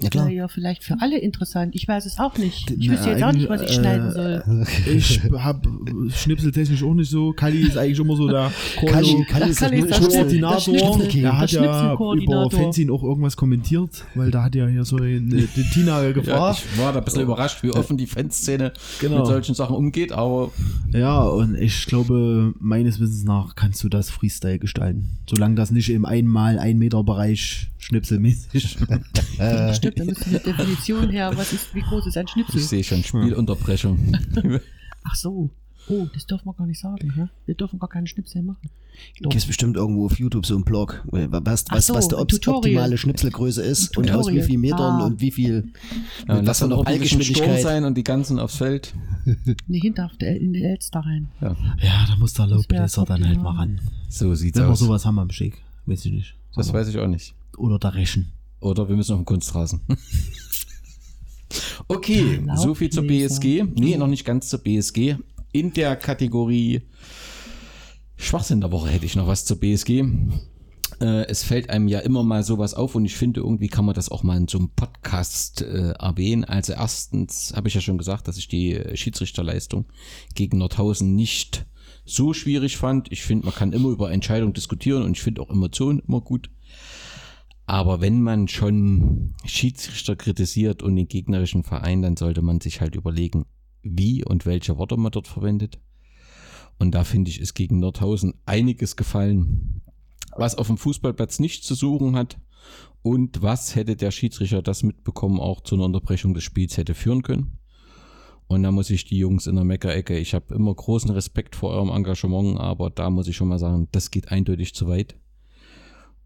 Ja, klar. Wäre ja vielleicht für alle interessant. Ich weiß es auch nicht. Ich wüsste jetzt auch nicht, was ich eigentlich, schneiden äh, soll. Ich hab schnipseltechnisch auch nicht so. Kali ist eigentlich immer so der Kalli, Kalli ist Kalli der Koordinator. Schnipsel- Er hat der ja über. Fanzine auch irgendwas kommentiert, weil da hat ja hier so eine, die Tina Ja, gefragt. ich war da ein bisschen überrascht, wie offen die Fanszene Genau. mit solchen Sachen umgeht, aber Ja, und ich glaube, meines Wissens nach kannst du das Freestyle gestalten. Solange das nicht im einmal ein Meter Bereich schnipselmäßig. Stimmt, da müsste eine Definition her. Was ist, wie groß ist ein Schnipsel? ich sehe schon Spielunterbrechung. Ach so. Oh, das dürfen wir gar nicht sagen. Hä? Wir dürfen gar keine Schnipsel machen. Doch. Gibt es bestimmt irgendwo auf YouTube so einen Blog, was, Ach was, so, was der optimale Schnipselgröße ist und aus wie Tutorial. viel Metern Ah. und wie viel Ja, mit lass was dann Sturm Ballgeschwindigkeit. sein und die ganzen aufs Feld. Nee, hinter auf der, in die Elster rein. Ja, ja, da muss der Laubbläser dann halt optimal. mal ran. so sieht's Wenn wir aus. sowas haben am Steg. Weiß ich nicht. Das weiß ich auch nicht. Oder der Rechen. Oder wir müssen auf den Kunstrasen. Okay, Ja, so viel zur. BSG. Nee, noch nicht ganz zur BSG. In der Kategorie Schwachsinn der Woche hätte ich noch was zur BSG. Äh, es fällt einem ja immer mal sowas auf und ich finde, irgendwie kann man das auch mal in so einem Podcast äh, erwähnen. Also erstens habe ich ja schon gesagt, dass ich die Schiedsrichterleistung gegen Nordhausen nicht so schwierig fand. Ich finde, man kann immer über Entscheidungen diskutieren und ich finde auch Emotionen immer gut. Aber wenn man schon Schiedsrichter kritisiert und den gegnerischen Verein, dann sollte man sich halt überlegen, wie und welche Worte man dort verwendet. Und da finde ich, ist gegen Nordhausen einiges gefallen, was auf dem Fußballplatz nicht zu suchen hat. Und was hätte der Schiedsrichter das mitbekommen, auch zu einer Unterbrechung des Spiels hätte führen können. Und da muss ich die Jungs in der Meckerecke, ich habe immer großen Respekt vor eurem Engagement, aber da muss ich schon mal sagen, das geht eindeutig zu weit.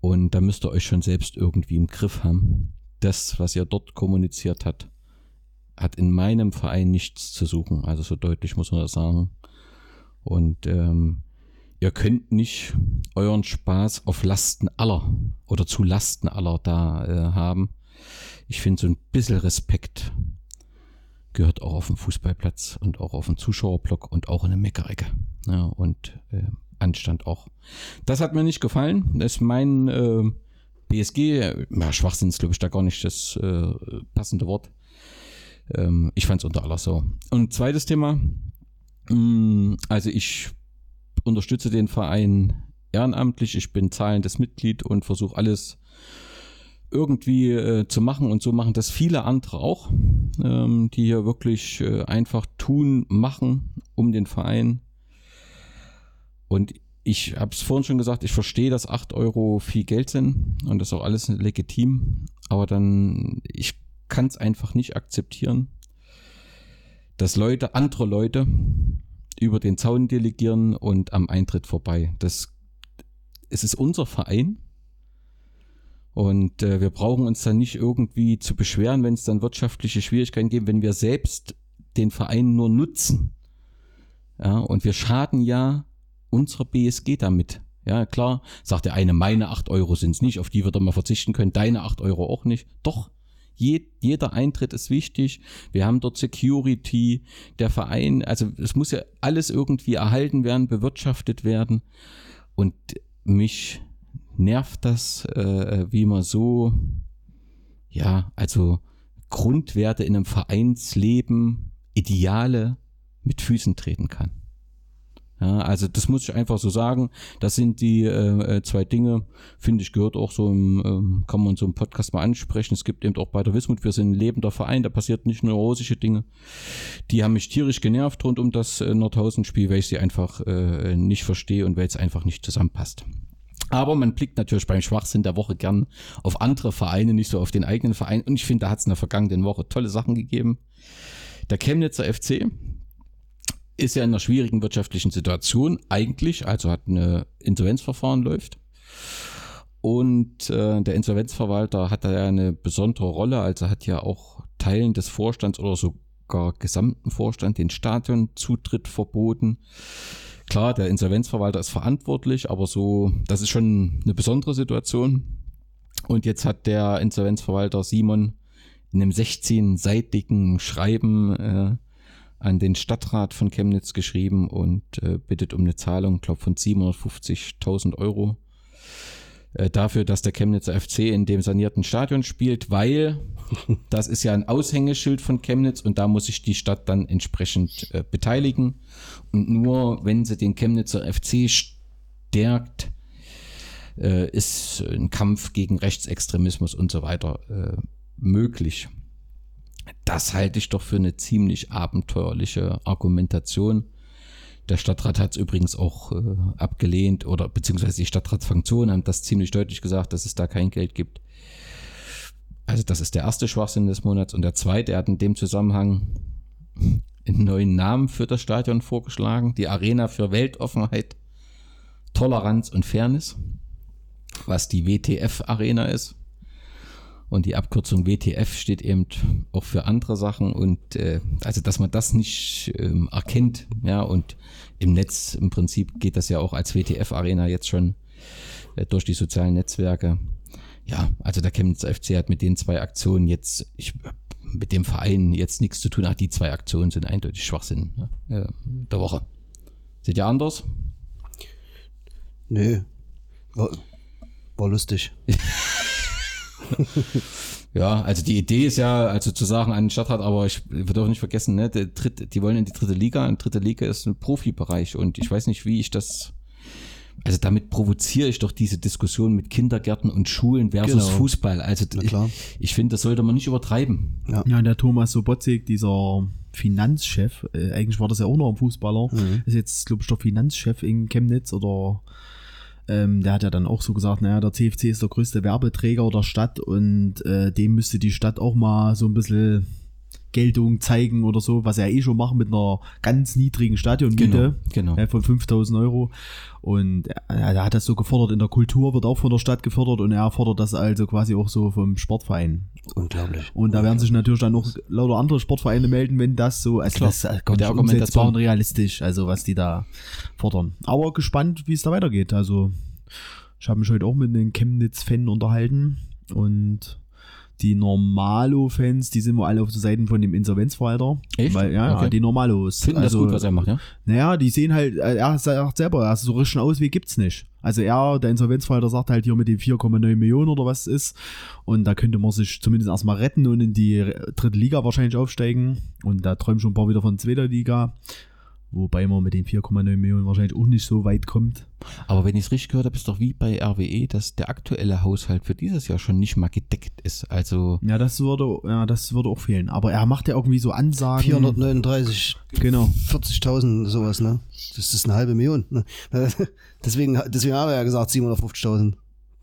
Und da müsst ihr euch schon selbst irgendwie im Griff haben. Das, was ihr dort kommuniziert hat, hat in meinem Verein nichts zu suchen. Also so deutlich muss man das sagen. Und ähm, ihr könnt nicht euren Spaß auf Lasten aller oder zu Lasten aller da äh, haben. Ich finde, so ein bisschen Respekt gehört auch auf dem Fußballplatz und auch auf dem Zuschauerblock und auch in der Meckerecke. Ja, und äh, Anstand auch. Das hat mir nicht gefallen. Das ist mein äh, BSG, ja, Schwachsinn ist, glaube ich, da gar nicht das äh, passende Wort. Ähm, ich fand es unter aller so. Und zweites Thema, mh, also ich unterstütze den Verein ehrenamtlich, ich bin zahlendes Mitglied und versuche alles irgendwie äh, zu machen und so machen das viele andere auch, ähm, die hier wirklich äh, einfach tun, machen um den Verein. Und ich habe es vorhin schon gesagt, ich verstehe, dass 8 Euro viel Geld sind und das ist auch alles legitim, aber dann, ich kann es einfach nicht akzeptieren, dass Leute, andere Leute über den Zaun delegieren und am Eintritt vorbei. Das, es ist unser Verein und äh, wir brauchen uns dann nicht irgendwie zu beschweren, wenn es dann wirtschaftliche Schwierigkeiten gibt, wenn wir selbst den Verein nur nutzen. Ja, und wir schaden ja unserer BSG damit. Ja, klar, sagt der eine, meine 8 Euro sind es nicht, auf die wird er mal verzichten können, deine 8 Euro auch nicht. Doch, je, jeder Eintritt ist wichtig. Wir haben dort Security, der Verein, also es muss ja alles irgendwie erhalten werden, bewirtschaftet werden. Und mich nervt das, äh, wie man so, ja, also Grundwerte in einem Vereinsleben, Ideale mit Füßen treten kann. Ja, also das muss ich einfach so sagen. Das sind die äh, äh zwei Dinge, finde ich, gehört auch so im, ähm, kann man so im Podcast mal ansprechen. Es gibt eben auch bei der Wismut, wir sind ein lebender Verein, da passiert nicht nur rosige Dinge. Die haben mich tierisch genervt rund um das äh, Nordhausen-Spiel, weil ich sie einfach äh, nicht verstehe und weil es einfach nicht zusammenpasst. Aber man blickt natürlich beim Schwachsinn der Woche gern auf andere Vereine, nicht so auf den eigenen Verein. Und ich finde, da hat es in der vergangenen Woche tolle Sachen gegeben. Der Chemnitzer FC, ist ja in einer schwierigen wirtschaftlichen Situation eigentlich, also hat eine Insolvenzverfahren läuft. Und äh, der Insolvenzverwalter hat da ja eine besondere Rolle, also hat ja auch Teilen des Vorstands oder sogar gesamten Vorstand den Stadionzutritt verboten. Klar, der Insolvenzverwalter ist verantwortlich, aber so, das ist schon eine besondere Situation. Und jetzt hat der Insolvenzverwalter Simon in einem 16-seitigen Schreiben äh, an den Stadtrat von Chemnitz geschrieben und äh, bittet um eine Zahlung, glaube von 750.000 Euro äh, dafür, dass der Chemnitzer FC in dem sanierten Stadion spielt, weil das ist ja ein Aushängeschild von Chemnitz und da muss sich die Stadt dann entsprechend äh, beteiligen. Und nur wenn sie den Chemnitzer FC stärkt, äh, ist ein Kampf gegen Rechtsextremismus und so weiter äh, möglich. Das halte ich doch für eine ziemlich abenteuerliche Argumentation. Der Stadtrat hat es übrigens auch äh, abgelehnt oder beziehungsweise die Stadtratsfunktionen haben das ziemlich deutlich gesagt, dass es da kein Geld gibt. Also das ist der erste Schwachsinn des Monats. Und der zweite, hat in dem Zusammenhang einen neuen Namen für das Stadion vorgeschlagen. Die Arena für Weltoffenheit, Toleranz und Fairness, was die WTF-Arena ist. Und die Abkürzung WTF steht eben auch für andere Sachen und äh, also dass man das nicht ähm, erkennt, ja, und im Netz im Prinzip geht das ja auch als WTF-Arena jetzt schon äh, durch die sozialen Netzwerke. Ja, also der Chemnitzer FC hat mit den zwei Aktionen jetzt, ich, mit dem Verein jetzt nichts zu tun. Ach, die zwei Aktionen sind eindeutig Schwachsinn äh, der Woche. Seht ihr anders? Nö. War, war lustig. ja, also die Idee ist ja, also zu sagen an den Stadtrat, aber ich, wir dürfen nicht vergessen, ne, der dritte, die wollen in die dritte Liga und dritte Liga ist ein Profibereich und ich weiß nicht, wie ich das also damit provoziere ich doch diese Diskussion mit Kindergärten und Schulen versus genau. Fußball. Also ich, ich finde, das sollte man nicht übertreiben. Ja, ja der Thomas Sobotzig, dieser Finanzchef, äh, eigentlich war das ja auch noch ein Fußballer, mhm. ist jetzt, glaube ich, der Finanzchef in Chemnitz oder ähm, der hat ja dann auch so gesagt, naja, der CFC ist der größte Werbeträger der Stadt und äh, dem müsste die Stadt auch mal so ein bisschen Geltung zeigen oder so, was er eh schon machen mit einer ganz niedrigen Stadionmiete genau, genau. Äh, von 5000 Euro. Und er, er, hat das so gefordert, in der Kultur wird auch von der Stadt gefördert und er fordert das also quasi auch so vom Sportverein. Unglaublich. Und da werden sich natürlich dann noch lauter andere Sportvereine melden, wenn das so, also Klar, das äh, kommt der umsetzbar und realistisch, also was die da fordern. Aber gespannt, wie es da weitergeht. Also ich habe mich heute auch mit einem Chemnitz-Fan unterhalten und die Normalo-Fans, die sind wir alle auf der Seite von dem Insolvenzverwalter. Echt? Weil, ja, okay. die Normalos. Finden also, das gut, was er macht, ja? Naja, die sehen halt, äh, er sagt selber, also so richtig Ausweg gibt's nicht. Also er, der Insolvenzverwalter, sagt halt hier mit den 4,9 Millionen oder was ist. Und da könnte man sich zumindest erstmal retten und in die dritte Liga wahrscheinlich aufsteigen. Und da träumen schon ein paar wieder von zweiter Liga. Wobei man mit den 4,9 Millionen wahrscheinlich auch nicht so weit kommt. Aber wenn ich es richtig gehört habe, ist doch wie bei RWE, dass der aktuelle Haushalt für dieses Jahr schon nicht mal gedeckt ist. Also ja, das würde, ja, das würde auch fehlen. Aber er macht ja irgendwie so Ansagen. 439, genau. 40.000 sowas, ne? Das ist eine halbe Million. Ne? deswegen, deswegen habe er ja gesagt 750.000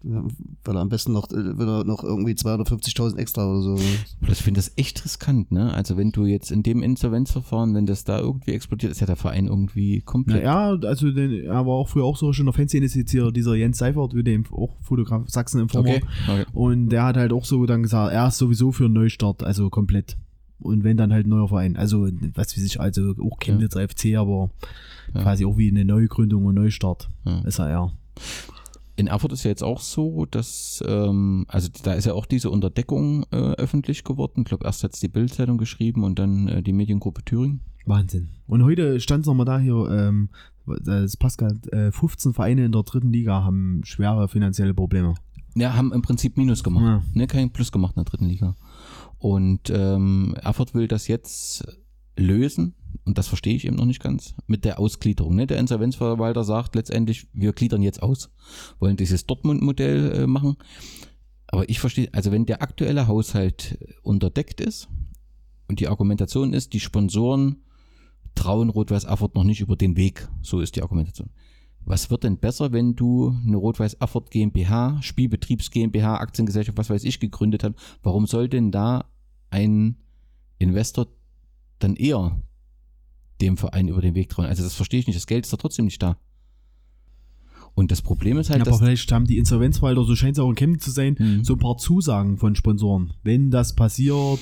weil er am besten noch, äh, will er noch irgendwie 250.000 extra oder so. Ich finde das echt riskant, ne? Also wenn du jetzt in dem Insolvenzverfahren, wenn das da irgendwie explodiert, ist ja der Verein irgendwie komplett. Ja, also den, er war auch früher auch so schon der Fanszene ist jetzt hier dieser Jens Seifert, wie dem auch Fotograf Sachsen Informer. Okay, okay. Und der hat halt auch so dann gesagt, er ist sowieso für einen Neustart, also komplett. Und wenn dann halt ein neuer Verein. Also, was weiß ich, also auch Chemnitz ja. FC, aber ja. quasi auch wie eine Neugründung und Neustart ja. ist er eher in Erfurt ist ja jetzt auch so, dass, ähm, also da ist ja auch diese Unterdeckung äh, öffentlich geworden. Ich glaube, erst hat es die Bildzeitung geschrieben und dann äh, die Mediengruppe Thüringen. Wahnsinn. Und heute stand es nochmal da hier, ähm, das Pascal, äh, 15 Vereine in der dritten Liga haben schwere finanzielle Probleme. Ja, haben im Prinzip Minus gemacht, ja. ne, kein Plus gemacht in der dritten Liga. Und ähm, Erfurt will das jetzt lösen, und das verstehe ich eben noch nicht ganz, mit der Ausgliederung. Ne? Der Insolvenzverwalter sagt letztendlich, wir gliedern jetzt aus, wollen dieses Dortmund-Modell äh, machen. Aber ich verstehe, also wenn der aktuelle Haushalt unterdeckt ist und die Argumentation ist, die Sponsoren trauen Rot-Weiß Erfurt noch nicht über den Weg, so ist die Argumentation. Was wird denn besser, wenn du eine Rot-Weiß Erfurt GmbH, Spielbetriebs GmbH, Aktiengesellschaft, was weiß ich, gegründet hast? Warum soll denn da ein Investor dann eher dem Verein über den Weg trauen? Also das verstehe ich nicht. Das Geld ist da trotzdem nicht da. Und das Problem ist halt, Ja, aber vielleicht haben die Insolvenzverwalter, so scheint es auch in Chemnitz zu sein, Mhm. so ein paar Zusagen von Sponsoren. Wenn das passiert,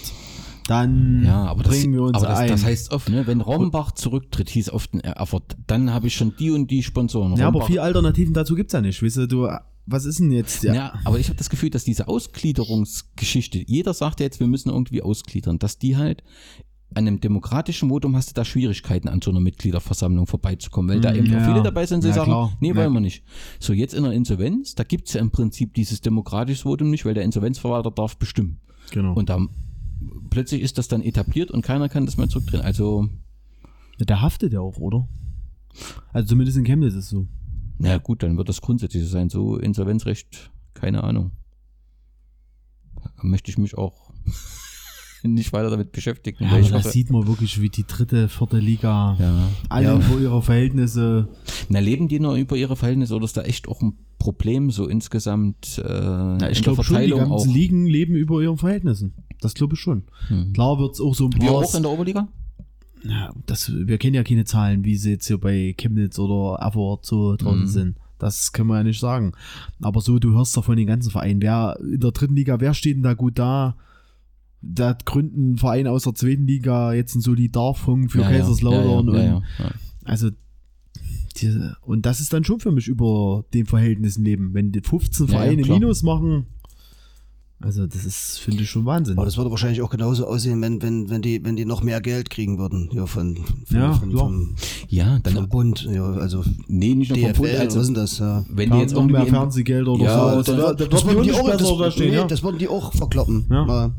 dann Ja, aber das, bringen wir uns aber das, ein. das heißt oft, ne, wenn Rombach zurücktritt, hieß oft in Erfurt, dann habe ich schon die und die Sponsoren. ja, aber viele Alternativen dazu gibt's ja nicht. Weißt du, du, was ist denn jetzt? Ja. aber ich habe das Gefühl, dass diese Ausgliederungsgeschichte, jeder sagt ja jetzt, wir müssen irgendwie ausgliedern, dass die halt an einem demokratischen Votum hast du da Schwierigkeiten, an so einer Mitgliederversammlung vorbeizukommen, weil da Mm, eben ja, viele ja. dabei sind, die Ja, sagen, klar. nee, Ja. wollen wir nicht. So, jetzt in der Insolvenz, da gibt's ja im Prinzip dieses demokratische Votum nicht, weil der Insolvenzverwalter darf bestimmen. Genau. Und dann plötzlich ist das dann etabliert und keiner kann das mehr zurückdrehen. Also, der haftet ja auch, oder? Also zumindest in Chemnitz ist es so. na gut, dann wird das grundsätzlich so sein. So Insolvenzrecht, keine Ahnung. Da möchte ich mich auch nicht weiter damit beschäftigen. Ja, da sieht man wirklich, wie die dritte, vierte Liga ja. alle Ja. über ihre Verhältnisse. Na, leben die nur über ihre Verhältnisse oder ist da echt auch ein Problem so insgesamt äh, Ja, in ich der glaube schon, die Verteilung ganzen auch? Ligen leben über ihren Verhältnissen. Das glaube ich schon. Hm. Klar wird's auch so ein Wir paar. auch in der Oberliga? Ja, das, wir kennen ja keine Zahlen, wie sie jetzt hier bei Chemnitz oder Erfurt so draußen Mhm. sind. Das können wir ja nicht sagen. Aber so, du hörst doch von den ganzen Vereinen. Wer in der dritten Liga, wer steht denn da gut da? Da gründen ein Verein aus der zweiten Liga jetzt einen Solidarfonds für Ja, Kaiserslautern. Ja, ja, ja, und, ja, ja. Also, diese, und das ist dann schon für mich über den Verhältnissen leben. Wenn die 15 Ja, ja, Vereine. Minus machen, also das ist, finde ich schon Wahnsinn. Aber das würde wahrscheinlich auch genauso aussehen, wenn, wenn, wenn, die, wenn die noch mehr Geld kriegen würden. Ja, von, von, Ja, von, vom, ja, vom dann, Bund. Ja, also nee, nicht nur vom DFL, Bund, also, was ist das? Ja. wenn die jetzt noch mehr Fernsehgelder oder Ja, so. oder- Da- da- da das, würden die die auch das, nee, ja. das würden die auch verkloppen. Ja. Ja.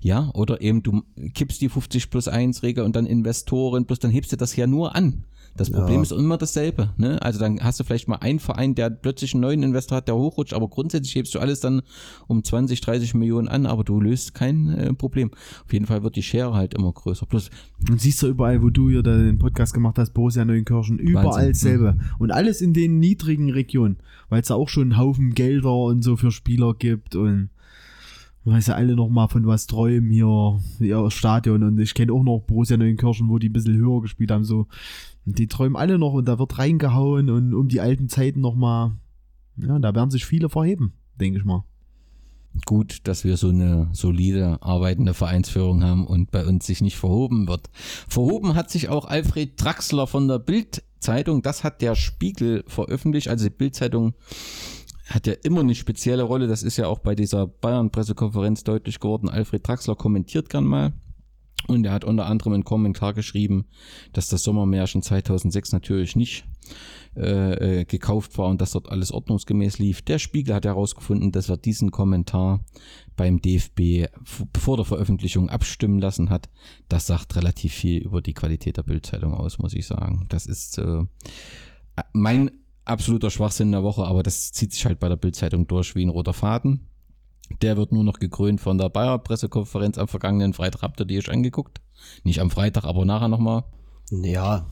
Ja, oder eben du kippst die 50 plus 1 Regel und dann Investoren plus, dann hebst du das ja nur an. Das Problem Ja. ist immer dasselbe. Ne? Also dann hast du vielleicht mal einen Verein, der plötzlich einen neuen Investor hat, der hochrutscht, aber grundsätzlich hebst du alles dann um 20, 30 Millionen an, aber du löst kein äh, Problem. Auf jeden Fall wird die Schere halt immer größer. Plus, Und siehst du überall, wo du hier den Podcast gemacht hast, Borussia Neunkirchen, überall Wahnsinn. dasselbe. Und alles in den niedrigen Regionen, weil es da auch schon einen Haufen Gelder und so für Spieler gibt und weil sie alle noch mal von was träumen hier, ihr Stadion und ich kenne auch noch Borussia Neunkirchen, wo die ein bisschen höher gespielt haben, so. Und die träumen alle noch und da wird reingehauen und um die alten Zeiten noch mal, ja, da werden sich viele verheben, denke ich mal. gut, dass wir so eine solide arbeitende Vereinsführung haben und bei uns sich nicht verhoben wird. Verhoben hat sich auch Alfred Draxler von der Bild-Zeitung. Das hat der Spiegel veröffentlicht. Also die Bild-Zeitung hat ja immer eine spezielle Rolle. Das ist ja auch bei dieser Bayern-Pressekonferenz deutlich geworden. Alfred Draxler kommentiert gern mal. Und er hat unter anderem einen Kommentar geschrieben, dass das Sommermärchen 2006 natürlich nicht äh, äh, gekauft war und dass dort alles ordnungsgemäß lief. Der Spiegel hat herausgefunden, dass er diesen Kommentar beim DFB vor der Veröffentlichung abstimmen lassen hat. Das sagt relativ viel über die Qualität der Bildzeitung aus, muss ich sagen. Das ist äh, mein absoluter Schwachsinn in der Woche, aber das zieht sich halt bei der Bildzeitung durch wie ein roter Faden. Der wird nur noch gekrönt von der Bayer-Pressekonferenz am vergangenen Freitag. Habt ihr die euch angeguckt? Nicht am Freitag, aber nachher nochmal. ja,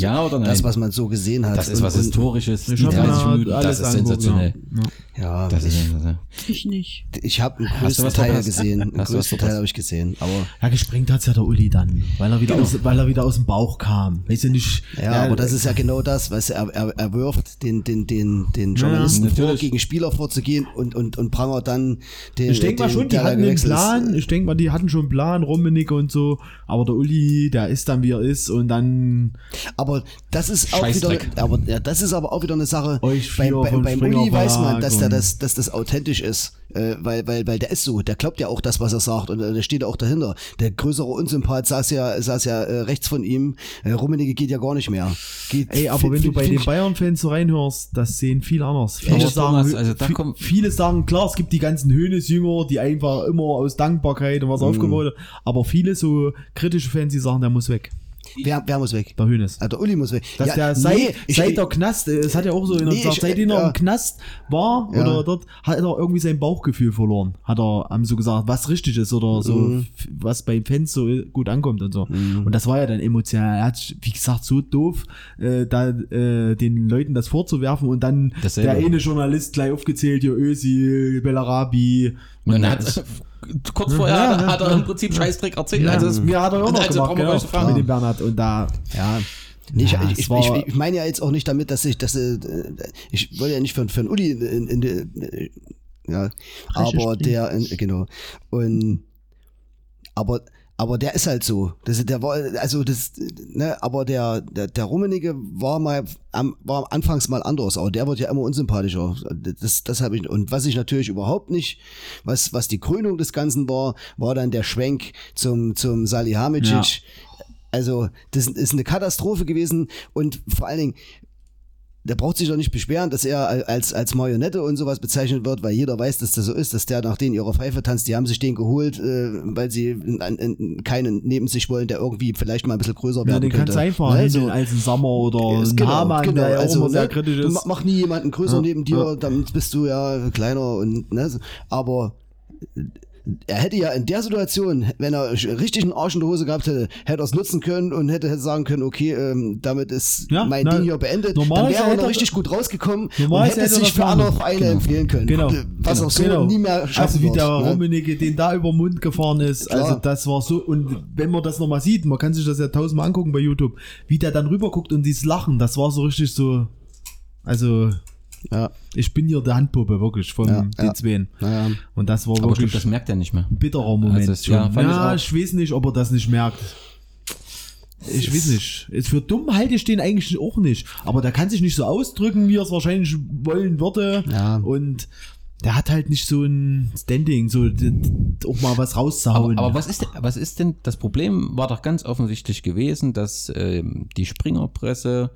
Ja oder nein? das, was man so gesehen hat. Das ist Und- was Historisches. Die hab 30 mir Minuten, das ist sensationell. Ja. Ja, Das ist ich, sensationell. Ich nicht. ich habe einen Hast größten was Teil verpasst? gesehen. Einen Hast du was größten Teil habe ich gesehen. Aber Ja, gesprengt hat's ja der Uli dann, weil er wieder, Genau. aus, weil er wieder aus dem Bauch kam. Weißt du nicht? Ja, aber das ist ja genau das, weißt du, er, er, er wirft den, den, den, den Journalisten vor, natürlich. gegen Spieler vorzugehen und, und, und prangert dann den. Ich denke mal schon, die hatten einen. Plan. Ich denke mal, die hatten schon einen Plan, Rummenigge und so. Aber der Uli, der ist dann wie er ist und dann Aber das ist auch wieder, aber ja, das ist aber auch wieder eine Sache. Euch Beim, beim, beim Uli weiß man, dass der das, dass das authentisch ist. Äh, weil, weil, weil der ist so, der glaubt ja auch das, was er sagt und äh, der steht auch dahinter. Der größere Unsympath saß ja, saß ja äh, rechts von ihm. Äh, Rummenigge geht ja gar nicht mehr. Geht, Ey, aber wenn du bei den Bayern-Fans so reinhörst, das sehen viele anders. Viele Aber sagen, Thomas, also da kommt- viele sagen, klar, es gibt die ganzen Höhnes-Jünger, die einfach immer aus Dankbarkeit und Mhm. was aufgebaut haben. Aber viele so kritische Fans, die sagen, der muss weg. Wer, wer muss weg? Der Höhnes. Ah, der Uli muss weg. Dass Ja, der seit, nee, ich- seit der Knast, es hat ja auch so Nee, Zeit, ich- seitdem er ja. im Knast war Ja. oder dort, hat er irgendwie sein Bauchgefühl verloren. Hat er, haben so gesagt, was richtig ist oder so, Mhm. was bei Fans so gut ankommt und so. Und das war ja dann emotional. Er hat, wie gesagt, so doof, äh, da äh, den Leuten das vorzuwerfen und dann Dasselbe. der eine Journalist gleich aufgezählt, hier Özil, Bellarabi. Und dann das- hat, kurz vorher Ja, hat, ja, hat er ja. im Prinzip Scheißdreck erzählt. Ja, also das mir hat er auch noch also gemacht, brauchen wir genau, fragen. mit dem Bernhard. Und da, ja, ich, Ja, ich, ich, war- ich, meine ja jetzt auch nicht damit, dass ich, dass äh, ich wollte ja nicht für, für einen Uli in, in, in, die- ja, aber der, in, genau und aber aber der ist halt so. Das, der war, also das, ne, aber der, der, der Rummenigge war mal, am, war anfangs mal anders, aber der wird ja immer unsympathischer. Das, das habe ich, und was ich natürlich überhaupt nicht, was, was die Krönung des Ganzen war, war dann der Schwenk zum, zum Salihamidzic. Ja. Also, das ist eine Katastrophe gewesen und vor allen Dingen, der braucht sich doch nicht beschweren, dass er als, als Marionette und sowas bezeichnet wird, weil jeder weiß, dass das so ist, dass der nach denen ihrer Pfeife tanzt. Die haben sich den geholt, äh, weil sie in, in, keinen neben sich wollen, der irgendwie vielleicht mal ein bisschen größer ja werden den könnte. kannst du einfach Ne, hinstellen so. als ein Sommer oder Ist ein genau, Hamann, genau. der ja also, sehr ne, kritisch ist. ma- Mach nie jemanden größer Ja, neben dir, ja. dann bist du ja kleiner und ne, aber er hätte ja in der Situation, wenn er richtig einen Arsch in der Hose gehabt hätte, hätte er es nutzen können und hätte, hätte sagen können, okay, ähm, damit ist Ja, mein na, Ding hier beendet. Dann wäre er noch richtig gut rausgekommen und hätte hätte sich für andere. Vereine Genau. empfehlen können. Genau. Was Genau. auch so Genau. nie mehr schaffen Also wie wird, der ne? Rummenigge den da über den Mund gefahren ist. Klar. Also das war so, und wenn man das nochmal sieht, man kann sich das ja tausendmal angucken bei YouTube, wie der dann rüber guckt und dieses Lachen, das war so richtig so, also Ja, ich bin hier der Handpuppe, wirklich, von Ja, den ja. Zweien. naja. Und das war Aber ich glaub, wirklich das merkt er nicht mehr. ein bitterer Moment. Also ja, ich ja, auch. ich, weiß nicht, ob er das nicht merkt. Ich weiß nicht. Ist Für dumm halte ich den eigentlich auch nicht. Aber der kann sich nicht so ausdrücken, wie er es wahrscheinlich wollen würde. Ja. Und der hat halt nicht so ein Standing, so auch mal was Aber, rauszuhauen. aber was, ist, denn- was ist denn, das Problem war doch ganz offensichtlich gewesen, dass ähm, die Springerpresse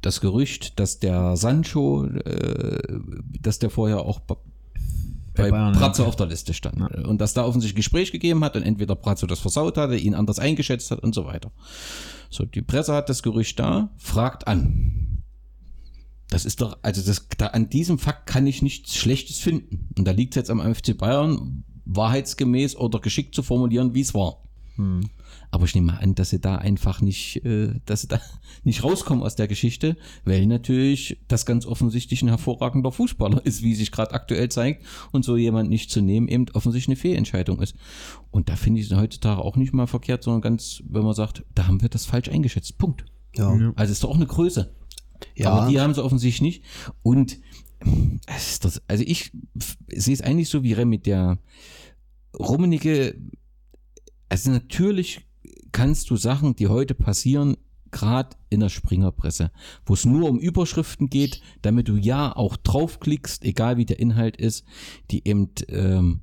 das Gerücht, dass der Sancho, äh, dass der vorher auch bei, Bayern, Pratzo ja. auf der Liste stand. Und dass da offensichtlich Gespräch gegeben hat und entweder Pratzo das versaut hatte, ihn anders eingeschätzt hat und so weiter. So, die Presse hat das Gerücht da, fragt an. Das ist doch, also das, da, an diesem Fakt kann ich nichts Schlechtes finden. Und da liegt es jetzt am FC Bayern, wahrheitsgemäß oder geschickt zu formulieren, wie es war. Aber ich nehme an, dass sie da einfach nicht, äh, dass sie da nicht rauskommen aus der Geschichte, weil natürlich das ganz offensichtlich ein hervorragender Fußballer ist, wie sich gerade aktuell zeigt. Und so jemand nicht zu nehmen, eben offensichtlich eine Fehlentscheidung ist. Und da finde ich es heutzutage auch nicht mal verkehrt, sondern ganz, wenn man sagt, da haben wir das falsch eingeschätzt. Punkt. Ja. Also ist doch auch eine Größe. Ja. Aber die haben sie offensichtlich nicht. Und es ist das, also ich sehe es eigentlich so wie Rem mit der Rummenigge. Also natürlich kannst du Sachen, die heute passieren, gerade in der Springerpresse, wo es nur um Überschriften geht, damit du ja auch draufklickst, egal wie der Inhalt ist, die eben ähm,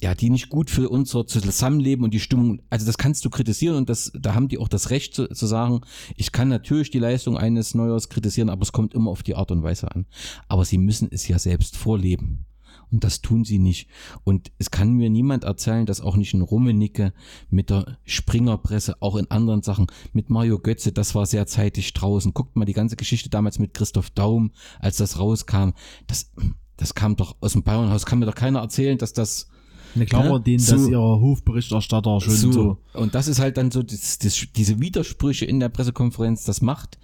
ja, die nicht gut für unser Zusammenleben und die Stimmung, also das kannst du kritisieren und das, da haben die auch das Recht zu, zu sagen, ich kann natürlich die Leistung eines Neuers kritisieren, aber es kommt immer auf die Art und Weise an. Aber sie müssen es ja selbst vorleben. Und das tun sie nicht. Und es kann mir niemand erzählen, dass auch nicht ein Rummenigge mit der Springerpresse, auch in anderen Sachen, mit Mario Götze, das war sehr zeitig draußen. Guckt mal die ganze Geschichte damals mit Christoph Daum, als das rauskam. Das, das kam doch aus dem Bayernhaus, kann mir doch keiner erzählen, dass das Ne, klar war denen, so- dass ihre Hofberichterstatter schon so. so. Und das ist halt dann so, das, das, diese Widersprüche in der Pressekonferenz, das macht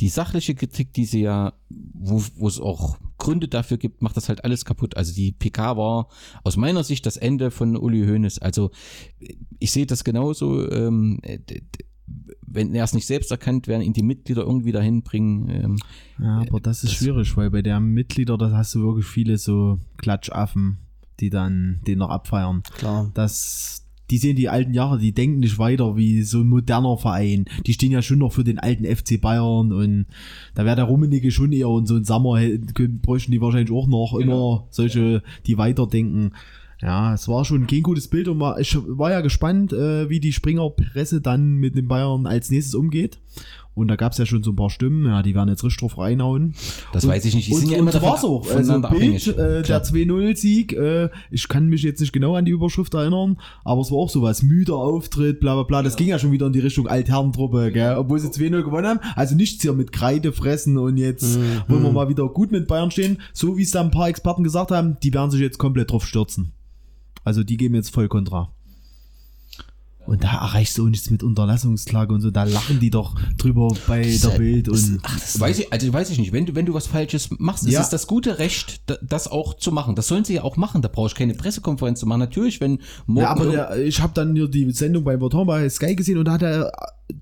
die sachliche Kritik, die sie ja, wo, wo es auch Gründe dafür gibt, macht das halt alles kaputt. Also die PK war aus meiner Sicht das Ende von Uli Hoeneß. Also ich sehe das genauso. Ähm, wenn er es nicht selbst erkannt, werden ihn die Mitglieder irgendwie dahin bringen. Ähm, Ja, aber das ist das- schwierig, weil bei der Mitglieder, da hast du wirklich viele so Klatschaffen, die dann den noch abfeiern. Klar. Das, die sehen die alten Jahre, die denken nicht weiter wie so ein moderner Verein. Die stehen ja schon noch für den alten FC Bayern und da wäre der Rummenigge schon eher und so ein Sommer bräuchten die wahrscheinlich auch noch immer solche, die weiterdenken. Ja, es war schon kein gutes Bild und war, ich war ja gespannt, äh, wie die Springer Presse dann mit den Bayern als nächstes umgeht. Und da gab es ja schon so ein paar Stimmen, ja, die werden jetzt richtig drauf reinhauen. Das und, weiß ich nicht. Die und, sind ja immer so war's auch. Also Bild, äh, der 2-0-Sieg, äh, ich kann mich jetzt nicht genau an die Überschrift erinnern, aber es war auch sowas, müder Auftritt, bla bla bla. Das ja. ging ja schon wieder in die Richtung Altherrentruppe, gell? obwohl sie 2-0 gewonnen haben. Also nichts hier mit Kreide fressen und jetzt mhm. wollen wir mal wieder gut mit Bayern stehen. So wie es da ein paar Experten gesagt haben, die werden sich jetzt komplett drauf stürzen. Also die geben jetzt voll Kontra. Und da erreichst du nichts mit Unterlassungsklage und so, da lachen die doch drüber bei der Bild und. Ach, das weiß ich, also weiß ich nicht, wenn du, wenn du was Falsches machst, ja. ist es das gute Recht, das auch zu machen. Das sollen sie ja auch machen, da brauche ich keine Pressekonferenz zu machen. Natürlich, wenn morgen. Ja, aber der, ich habe dann hier die Sendung bei Voton bei Sky gesehen und da hat der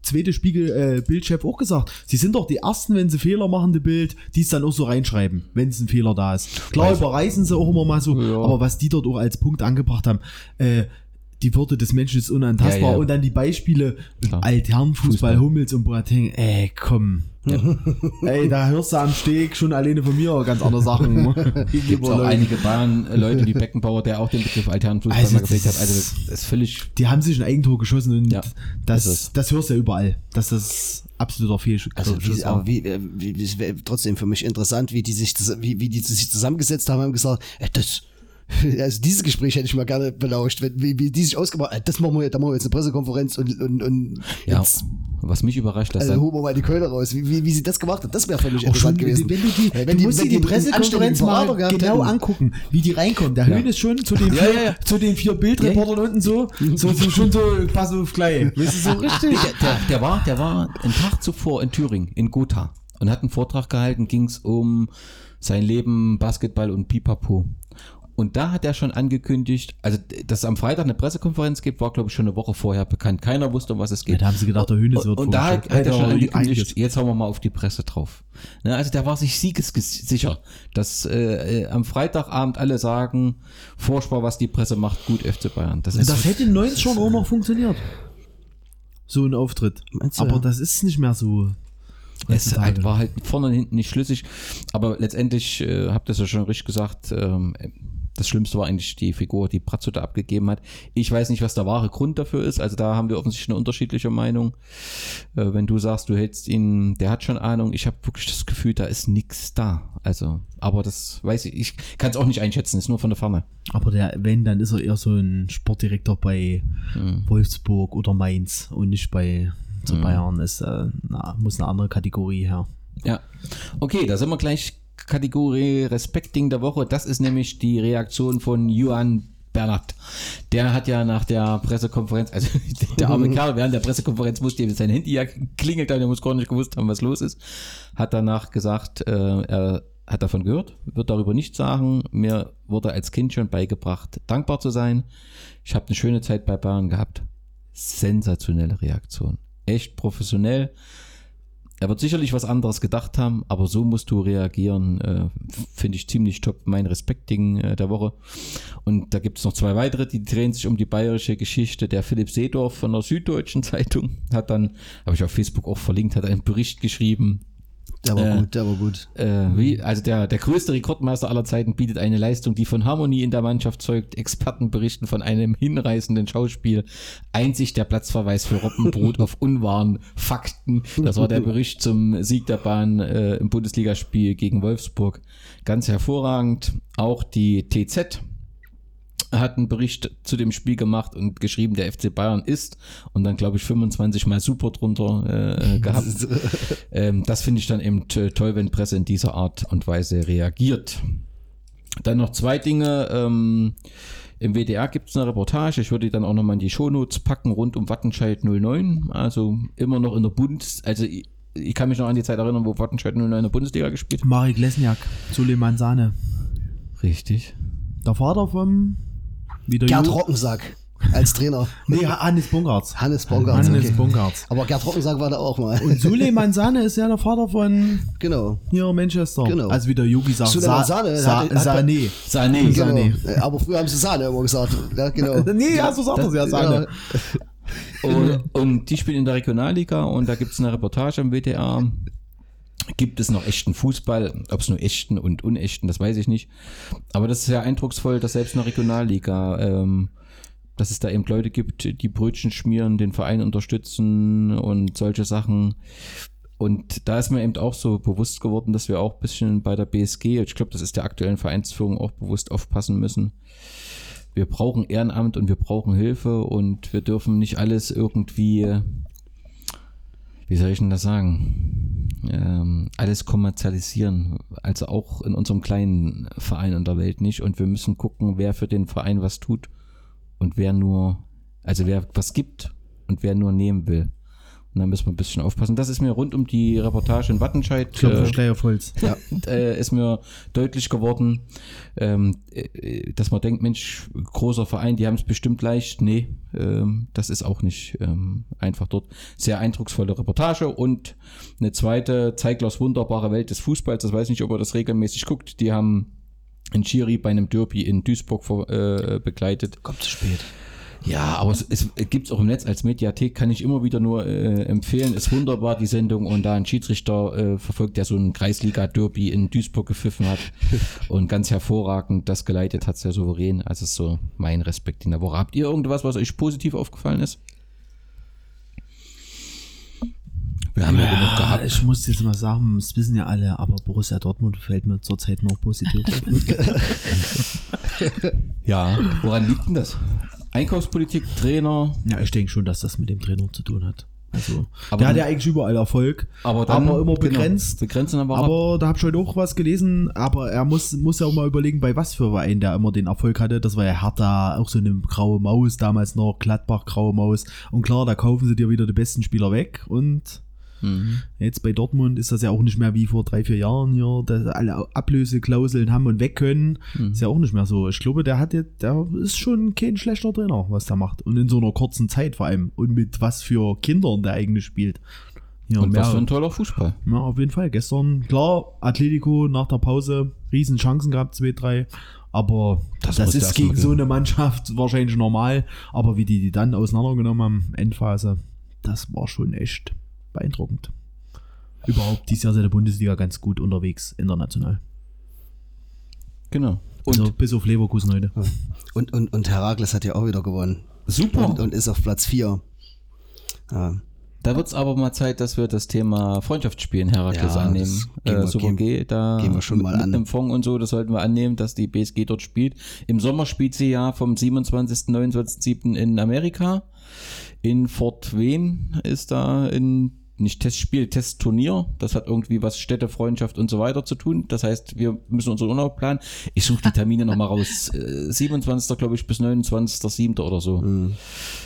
zweite Spiegel äh, Bildchef auch gesagt, sie sind doch die ersten, wenn sie Fehler machen, die Bild, die es dann auch so reinschreiben, wenn es ein Fehler da ist. Klar, überreißen sie auch immer mal so, ja. aber was die dort auch als Punkt angebracht haben, äh, die Würde des Menschen ist unantastbar. Ja, ja. Und dann die Beispiele Altherrenfußball, Hummels und Boateng. Ey, komm. Ja. Ey, da hörst du am Steg schon alleine von mir ganz andere Sachen. Gibt auch einige Bayern-Leute, wie Beckenbauer, der auch den Begriff Altherrenfußball also, mal geprägt hat. Also das ist völlig... Die haben sich ein Eigentor geschossen und das, das, hörst du ja überall. Dass das absoluter Fehlschuss also wie, aber wie, wie, wie, trotzdem für mich interessant, wie die sich, wie, wie die sich zusammengesetzt haben und gesagt, ey, das also dieses Gespräch hätte ich mal gerne belauscht, wenn, wie, wie die sich ausgemacht haben. Das machen wir, da machen wir jetzt eine Pressekonferenz und, und, und ja, jetzt, was mich überrascht, dass also holen wir mal die Keule raus, wie, wie, wie sie das gemacht hat, das wäre für mich interessant schon, gewesen. Wenn du, die, wenn du musst die, die, die Pressekonferenz mal genau hätten. angucken, wie die reinkommen. Der ja. Höhn ist schon zu den vier, ja, ja, Zu den vier Bildreportern unten so, so, so schon so pass auf gleich. Weißt du, so richtig. Der, der, der, war, der war einen Tag zuvor in Thüringen, in Gotha und hat einen Vortrag gehalten, ging es um sein Leben, Basketball und Pipapo. Und da hat er schon angekündigt, also dass es am Freitag eine Pressekonferenz gibt, war glaube ich schon eine Woche vorher bekannt. Keiner wusste, um was es geht. Ja, da haben sie gedacht, der Hühnes wird Und, und da hat, hat er schon angekündigt, jetzt hauen wir mal auf die Presse drauf. Ne, also der war sich siegessicher, dass äh, am Freitagabend alle sagen, Vorspar, was die Presse macht, gut FC Bayern. Das, das hätte in 90 schon auch noch funktioniert. So ein Auftritt. Aber das ist nicht mehr so. Es halt, war halt vorne und hinten nicht schlüssig, aber letztendlich äh, habt ihr es ja schon richtig gesagt, ähm, das Schlimmste war eigentlich die Figur, die Brazzo da abgegeben hat. Ich weiß nicht, was der wahre Grund dafür ist. Also da haben wir offensichtlich eine unterschiedliche Meinung. Äh, wenn du sagst, du hältst ihn, der hat schon Ahnung. Ich habe wirklich das Gefühl, da ist nichts da. Also, aber das weiß ich. Ich kann es auch nicht einschätzen. Ist nur von der Ferne. Aber der, wenn, dann ist er eher so ein Sportdirektor bei hm. Wolfsburg oder Mainz und nicht bei zu hm. Bayern. Ist äh, na, muss eine andere Kategorie her. Ja. Okay, da sind wir gleich Kategorie Respekting der Woche. Das ist nämlich die Reaktion von Johann Bernhard. Der hat ja nach der Pressekonferenz, also der arme Kerl während der Pressekonferenz musste sein Handy ja klingelt, er muss gar nicht gewusst haben, was los ist. Hat danach gesagt, äh, er hat davon gehört, wird darüber nichts sagen. Mir wurde als Kind schon beigebracht, dankbar zu sein. Ich habe eine schöne Zeit bei Bayern gehabt. Sensationelle Reaktion. Echt professionell. Er wird sicherlich was anderes gedacht haben, aber so musst du reagieren. Äh, Finde ich ziemlich top. Mein Respekting äh, der Woche. Und da gibt es noch zwei weitere, die drehen sich um die bayerische Geschichte. Der Philipp Seedorf von der Süddeutschen Zeitung hat dann, habe ich auf Facebook auch verlinkt, hat einen Bericht geschrieben der war äh, gut, der war gut. Äh, wie, also der, der größte Rekordmeister aller Zeiten bietet eine Leistung, die von Harmonie in der Mannschaft zeugt. Experten berichten von einem hinreißenden Schauspiel. Einzig der Platzverweis für Robbenbrot auf unwahren Fakten. Das war der Bericht zum Sieg der Bahn äh, im Bundesligaspiel gegen Wolfsburg. Ganz hervorragend. Auch die TZ hat einen Bericht zu dem Spiel gemacht und geschrieben, der FC Bayern ist und dann glaube ich 25 mal super drunter äh, gehabt. ähm, das finde ich dann eben toll, wenn Presse in dieser Art und Weise reagiert. Dann noch zwei Dinge. Ähm, Im WDR gibt es eine Reportage, ich würde die dann auch nochmal in die Shownotes packen, rund um Wattenscheid 09. Also immer noch in der Bundes... Also ich, ich kann mich noch an die Zeit erinnern, wo Wattenscheid 09 in der Bundesliga gespielt hat. Marek Lesniak, Suleiman Sahne. Richtig. Der Vater vom wie der Gerd Rockensack. als Trainer. Nee, Hannes Bongartz. Hannes Bongartz. Hannes okay. Bongartz. Aber Gerd Rockensack war da auch mal. Und Suleiman Sane ist ja der Vater von genau. hier Manchester. Genau. Also wie der Yogi sagt, Suleiman Sa Sane Sa hat- hat- Sané. Sané. genau. Sahne. Äh, Aber früher haben sie Sahne immer gesagt. Ja, genau. Nee, ja, so sagt er ja, Sahne. Und, und die spielen in der Regionalliga und da gibt es eine Reportage am WDR. Gibt es noch echten Fußball? Ob es nur echten und unechten, das weiß ich nicht. Aber das ist sehr eindrucksvoll, dass selbst in der Regionalliga, ähm, dass es da eben Leute gibt, die Brötchen schmieren, den Verein unterstützen und solche Sachen. Und da ist mir eben auch so bewusst geworden, dass wir auch ein bisschen bei der BSG, ich glaube, das ist der aktuellen Vereinsführung auch bewusst aufpassen müssen. Wir brauchen Ehrenamt und wir brauchen Hilfe und wir dürfen nicht alles irgendwie, wie soll ich denn das sagen, ähm, alles kommerzialisieren. Also auch in unserem kleinen Verein in der Welt nicht. Und wir müssen gucken, wer für den Verein was tut und wer nur, also wer was gibt und wer nur nehmen will. Und da müssen wir ein bisschen aufpassen. Das ist mir rund um die Reportage in Wattenscheid. Klopfenschlei auf Holz. Ja. äh, ist mir deutlich geworden, ähm, äh, dass man denkt, Mensch, großer Verein, die haben es bestimmt leicht. Nee, ähm, das ist auch nicht ähm, einfach dort. Sehr eindrucksvolle Reportage und eine zweite, Zeiglers wunderbare Welt des Fußballs. Das weiß nicht, ob er das regelmäßig guckt. Die haben einen Schiri bei einem Derby in Duisburg vor, äh, begleitet. Kommt zu spät. Ja, aber es, es gibt es auch im Netz als Mediathek, kann ich immer wieder nur äh, empfehlen. Ist wunderbar, die Sendung. Und da ein Schiedsrichter äh, verfolgt, der so ein Kreisliga-Derby in Duisburg gepfiffen hat und ganz hervorragend das geleitet hat, sehr souverän. Also ist so mein Respekt in der Woche. Habt ihr irgendwas, was euch positiv aufgefallen ist? Wir haben ja, genug gehabt. Ich muss jetzt mal sagen, das wissen ja alle, aber Borussia Dortmund fällt mir zurzeit noch positiv. Ja, woran liegt denn das? Einkaufspolitik, Trainer, ja, ich denke schon, dass das mit dem Trainer zu tun hat. Also, Aber der hat ja eigentlich überall Erfolg, aber dann aber immer genau, begrenzt. aber, ab. Aber da habe ich heute auch was gelesen, aber er muss, muss ja auch mal überlegen, bei was für Verein der immer den Erfolg hatte. Das war ja Hertha, auch so eine graue Maus damals noch, Gladbach, graue Maus. Und klar, da kaufen sie dir wieder die besten Spieler weg und Mhm. Jetzt bei Dortmund ist das ja auch nicht mehr wie vor drei, vier Jahren hier, dass alle Ablöseklauseln haben und weg können. Mhm. Ist ja auch nicht mehr so. Ich glaube, der hat jetzt, der ist schon kein schlechter Trainer, was der macht. Und in so einer kurzen Zeit vor allem. Und mit was für Kindern der eigentlich spielt. Ja, Und was für ein mehr, toller Fußball. ja, auf jeden Fall. Gestern, klar, Atletico nach der Pause, riesen Chancen gehabt, zwei, drei. Aber Das das, ist gegen so eine Mannschaft wahrscheinlich normal. Aber wie die die dann auseinandergenommen haben, Endphase, das war schon echt beeindruckend. Überhaupt, dieses Jahr ist ja der Bundesliga ganz gut unterwegs, international. Genau. Und Und also, bis auf Leverkusen heute. Und, und, und Herakles hat ja auch wieder gewonnen. super. Und, und ist auf Platz 4. Ja. Da wird es aber mal Zeit, dass wir das Thema Freundschaftsspielen Herakles Ja, annehmen. das gehen Äh, wir- Super gehen- G, da gehen wir schon mit, mal mit an. einem Fonds und so, das sollten wir annehmen, dass die BSG dort spielt. Im Sommer spielt sie ja vom 27. 29.7. in Amerika. In Fort Wayne ist da in nicht Testspiel, Testturnier. Das hat irgendwie was Städte, Freundschaft und so weiter zu tun. Das heißt, wir müssen unseren Urlaub planen. Ich suche die Termine nochmal raus. Äh, 27. glaube ich bis 29.7. oder so. Mhm.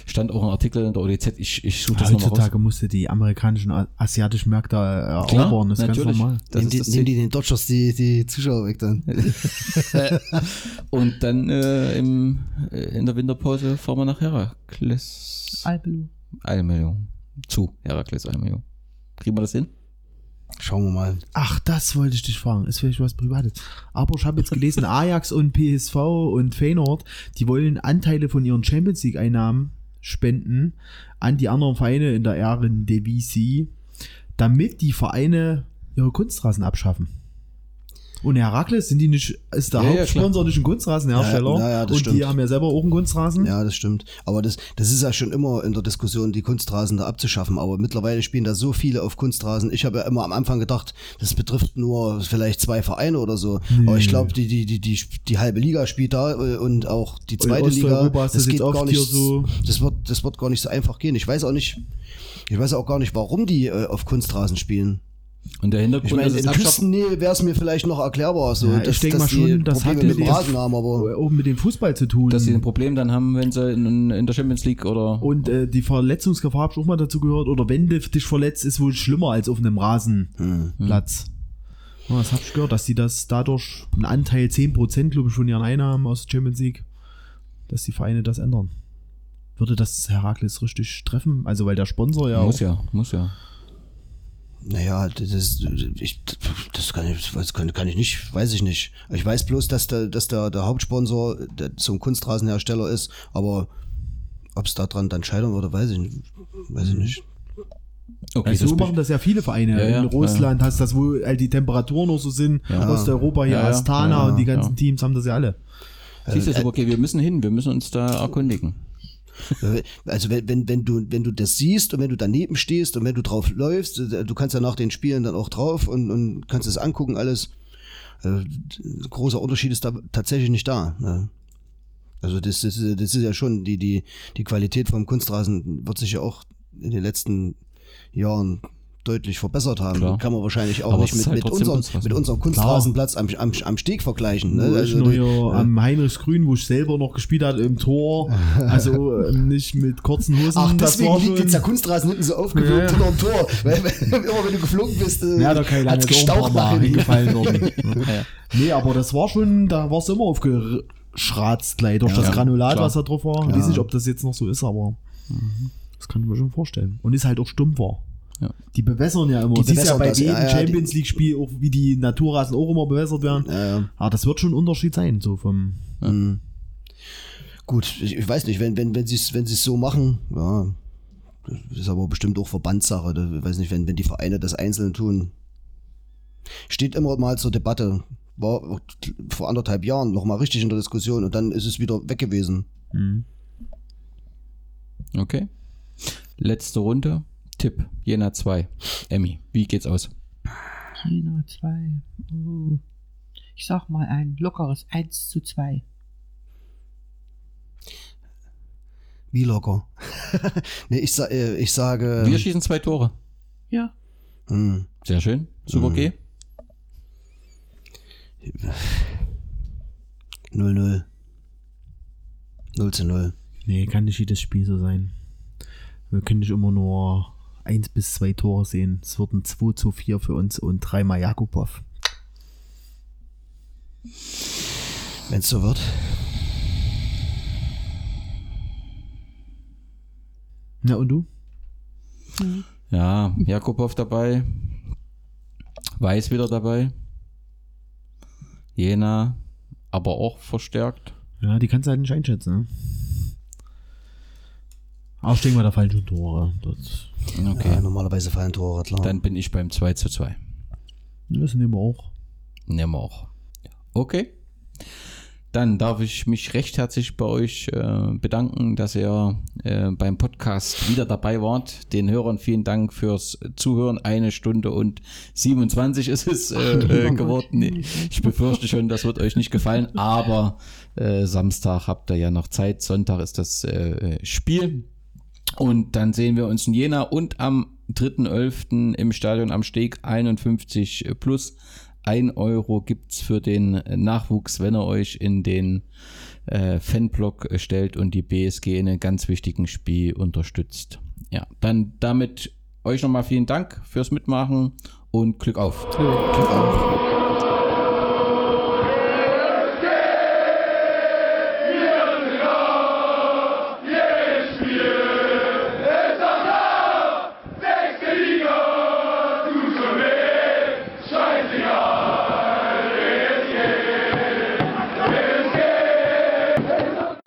Stand auch ein Artikel in der ODZ. Ich, ich suche das nochmal raus. Heutzutage musste die amerikanischen, asiatischen Märkte äh, erobern, das ist ganz natürlich. normal. Das Nehmen, ist die, das nehmen die den Dodgers die, die Zuschauer weg dann. Und dann äh, im, äh, in der Winterpause fahren wir nach Herakles. Albelu. Almelo. Zu Herakles Almelo. Kriegen wir das hin? Schauen wir mal. Ach, das wollte ich dich fragen. Ist vielleicht was Privates. Aber ich habe jetzt gelesen, Ajax und PSV und Feyenoord, die wollen Anteile von ihren Champions League Einnahmen spenden an die anderen Vereine in der Ehrendivisie, damit die Vereine ihre Kunstrasen abschaffen. Und Herakles sind die nicht, ist der Ja, ja, Hauptsponsor nicht ein Kunstrasenhersteller Ja, ja, ja, das und die stimmt. haben ja selber auch einen Kunstrasen. Ja, das stimmt. Aber das, das ist ja schon immer in der Diskussion, die Kunstrasen da abzuschaffen. Aber mittlerweile spielen da so viele auf Kunstrasen. Ich habe ja immer am Anfang gedacht, das betrifft nur vielleicht zwei Vereine oder so. Aber ich glaube, die, die, die, die, die halbe Liga spielt da äh, und auch die zweite Liga. Das jetzt oft gar nicht, so- das wird, das wird gar nicht so einfach gehen. Ich weiß auch nicht, ich weiß auch gar nicht, warum die äh, auf Kunstrasen spielen. Und der Hintergrund Ich meine, ist in. Küstennähe wäre es mir vielleicht noch erklärbar, so, Ja, dass, ich denke mal schon, das hat mit dem Rasen haben, aber auch mit dem Fußball zu tun. Dass sie ein Problem dann haben, wenn sie in, in der Champions League oder. Und äh, die Verletzungsgefahr habe ich auch mal dazu gehört. Oder wenn du dich verletzt, ist wohl schlimmer als auf einem Rasenplatz. Ja, das habe ich gehört, dass die das dadurch einen Anteil 10%, glaube ich, von ihren Einnahmen aus der Champions League, dass die Vereine das ändern. Würde das Herakles richtig treffen? Also, weil der Sponsor ja muss auch. ja, muss ja. Naja, das, ist- ich, das kann ich, das kann, kann ich nicht, weiß ich nicht. Ich weiß bloß, dass der, dass der, der Hauptsponsor der, zum Kunstrasenhersteller ist, aber ob es daran dann scheitern würde, weiß ich nicht. Weiß ich nicht. Okay, Also so das machen das ja viele Vereine. Ja, ja, In Russland hast du das, wo halt die Temperaturen noch so sind. Ja. Osteuropa, hier Ja, ja, Astana ja, ja, und die ganzen ja. Teams haben das ja alle. Siehst du, ist aber okay, wir müssen hin, wir müssen uns da erkundigen. Also wenn, wenn, wenn du, wenn du das siehst und wenn du daneben stehst und wenn du drauf läufst, äh, du kannst ja nach den Spielen dann auch drauf und, und kannst es angucken, alles. Äh, großer Unterschied ist da tatsächlich nicht da. Ne? Also das, das, das ist ja schon, die, die, die Qualität vom Kunstrasen wird sich ja auch in den letzten Jahren deutlich verbessert haben. Klar. Kann man wahrscheinlich auch Aber nicht mit, halt mit, unserem, mit unserem Kunstrasenplatz am, am, am Steg vergleichen. Ne? Also, noch hier ja. am Heinrichsgrün, wo ich selber noch gespielt habe, im Tor. Also ähm, nicht mit kurzen Hosen. Ach, das deswegen war liegt jetzt der Kunstrasen hinten so aufgewölbt Ja, hinterm Tor. Weil, immer wenn du geflogen bist, äh, Ja, da kann ich hat's gestaucht paar nach Mal hinten. hingefallen worden. Nee, aber das war schon, da war es immer aufgeschratzt gleich durch Ja, das Granulat, klar. was da drauf war. Ich weiß nicht, ob das jetzt noch so ist, aber das kann ich mir schon vorstellen. Und ist halt auch stumpfer. Ja. Die bewässern ja immer. Die das ist ja bei das, jedem ja, Champions League Spiel auch, wie die Naturrasen auch immer bewässert werden. Ja, ja. Aber das wird schon ein Unterschied sein, so vom. Mhm. Gut, ich, ich weiß nicht, wenn, wenn, wenn sie es wenn sie's so machen, ja, das ist aber bestimmt auch Verbandssache. Ich weiß nicht, wenn, wenn die Vereine das einzeln tun. Steht immer mal zur Debatte. War vor anderthalb Jahren noch mal richtig in der Diskussion und dann ist es wieder weg gewesen. Mhm. Okay. Letzte Runde. Tipp. Jena 2. Emmy, wie geht's aus? China 2. Oh. Ich sag mal ein lockeres 1 zu 2. Wie locker. nee, ich, sa äh, ich sage. Wir schießen zwei Tore. Ja. hm, Sehr schön. Super Mhm. G. 0-0. 0 zu 0. Nee, kann nicht jedes Spiel so sein. Wir können nicht immer nur eins bis zwei Tore sehen. Es wurden 2 zu 4 für uns und dreimal Jakubow. Wenn es so wird. Na und du? Ja, Jakubow dabei. Weiß wieder dabei. Jena, aber auch verstärkt. Ja, die kannst du halt nicht einschätzen. Ne? Denke mal, da fallen schon Tore. Das, Okay. Ja, normalerweise fallen Tore, klar. Dann bin ich beim 2 zu 2. das nehmen wir auch. Nehmen wir auch. Okay. Dann darf ich mich recht herzlich bei euch äh, bedanken, dass ihr äh, beim Podcast wieder dabei wart. Den Hörern vielen Dank fürs Zuhören. Eine Stunde und 27 ist es äh, äh, geworden. Ich befürchte schon, das wird euch nicht gefallen, aber äh, Samstag habt ihr ja noch Zeit. Sonntag ist das äh, Spiel. Und dann sehen wir uns in Jena und am 3.11. im Stadion am Steg 51 plus. 1 Euro gibt's für den Nachwuchs, wenn ihr euch in den äh, Fanblock stellt und die BSG in einem ganz wichtigen Spiel unterstützt. Ja, dann damit euch nochmal vielen Dank fürs Mitmachen und Glück auf. Glück auf.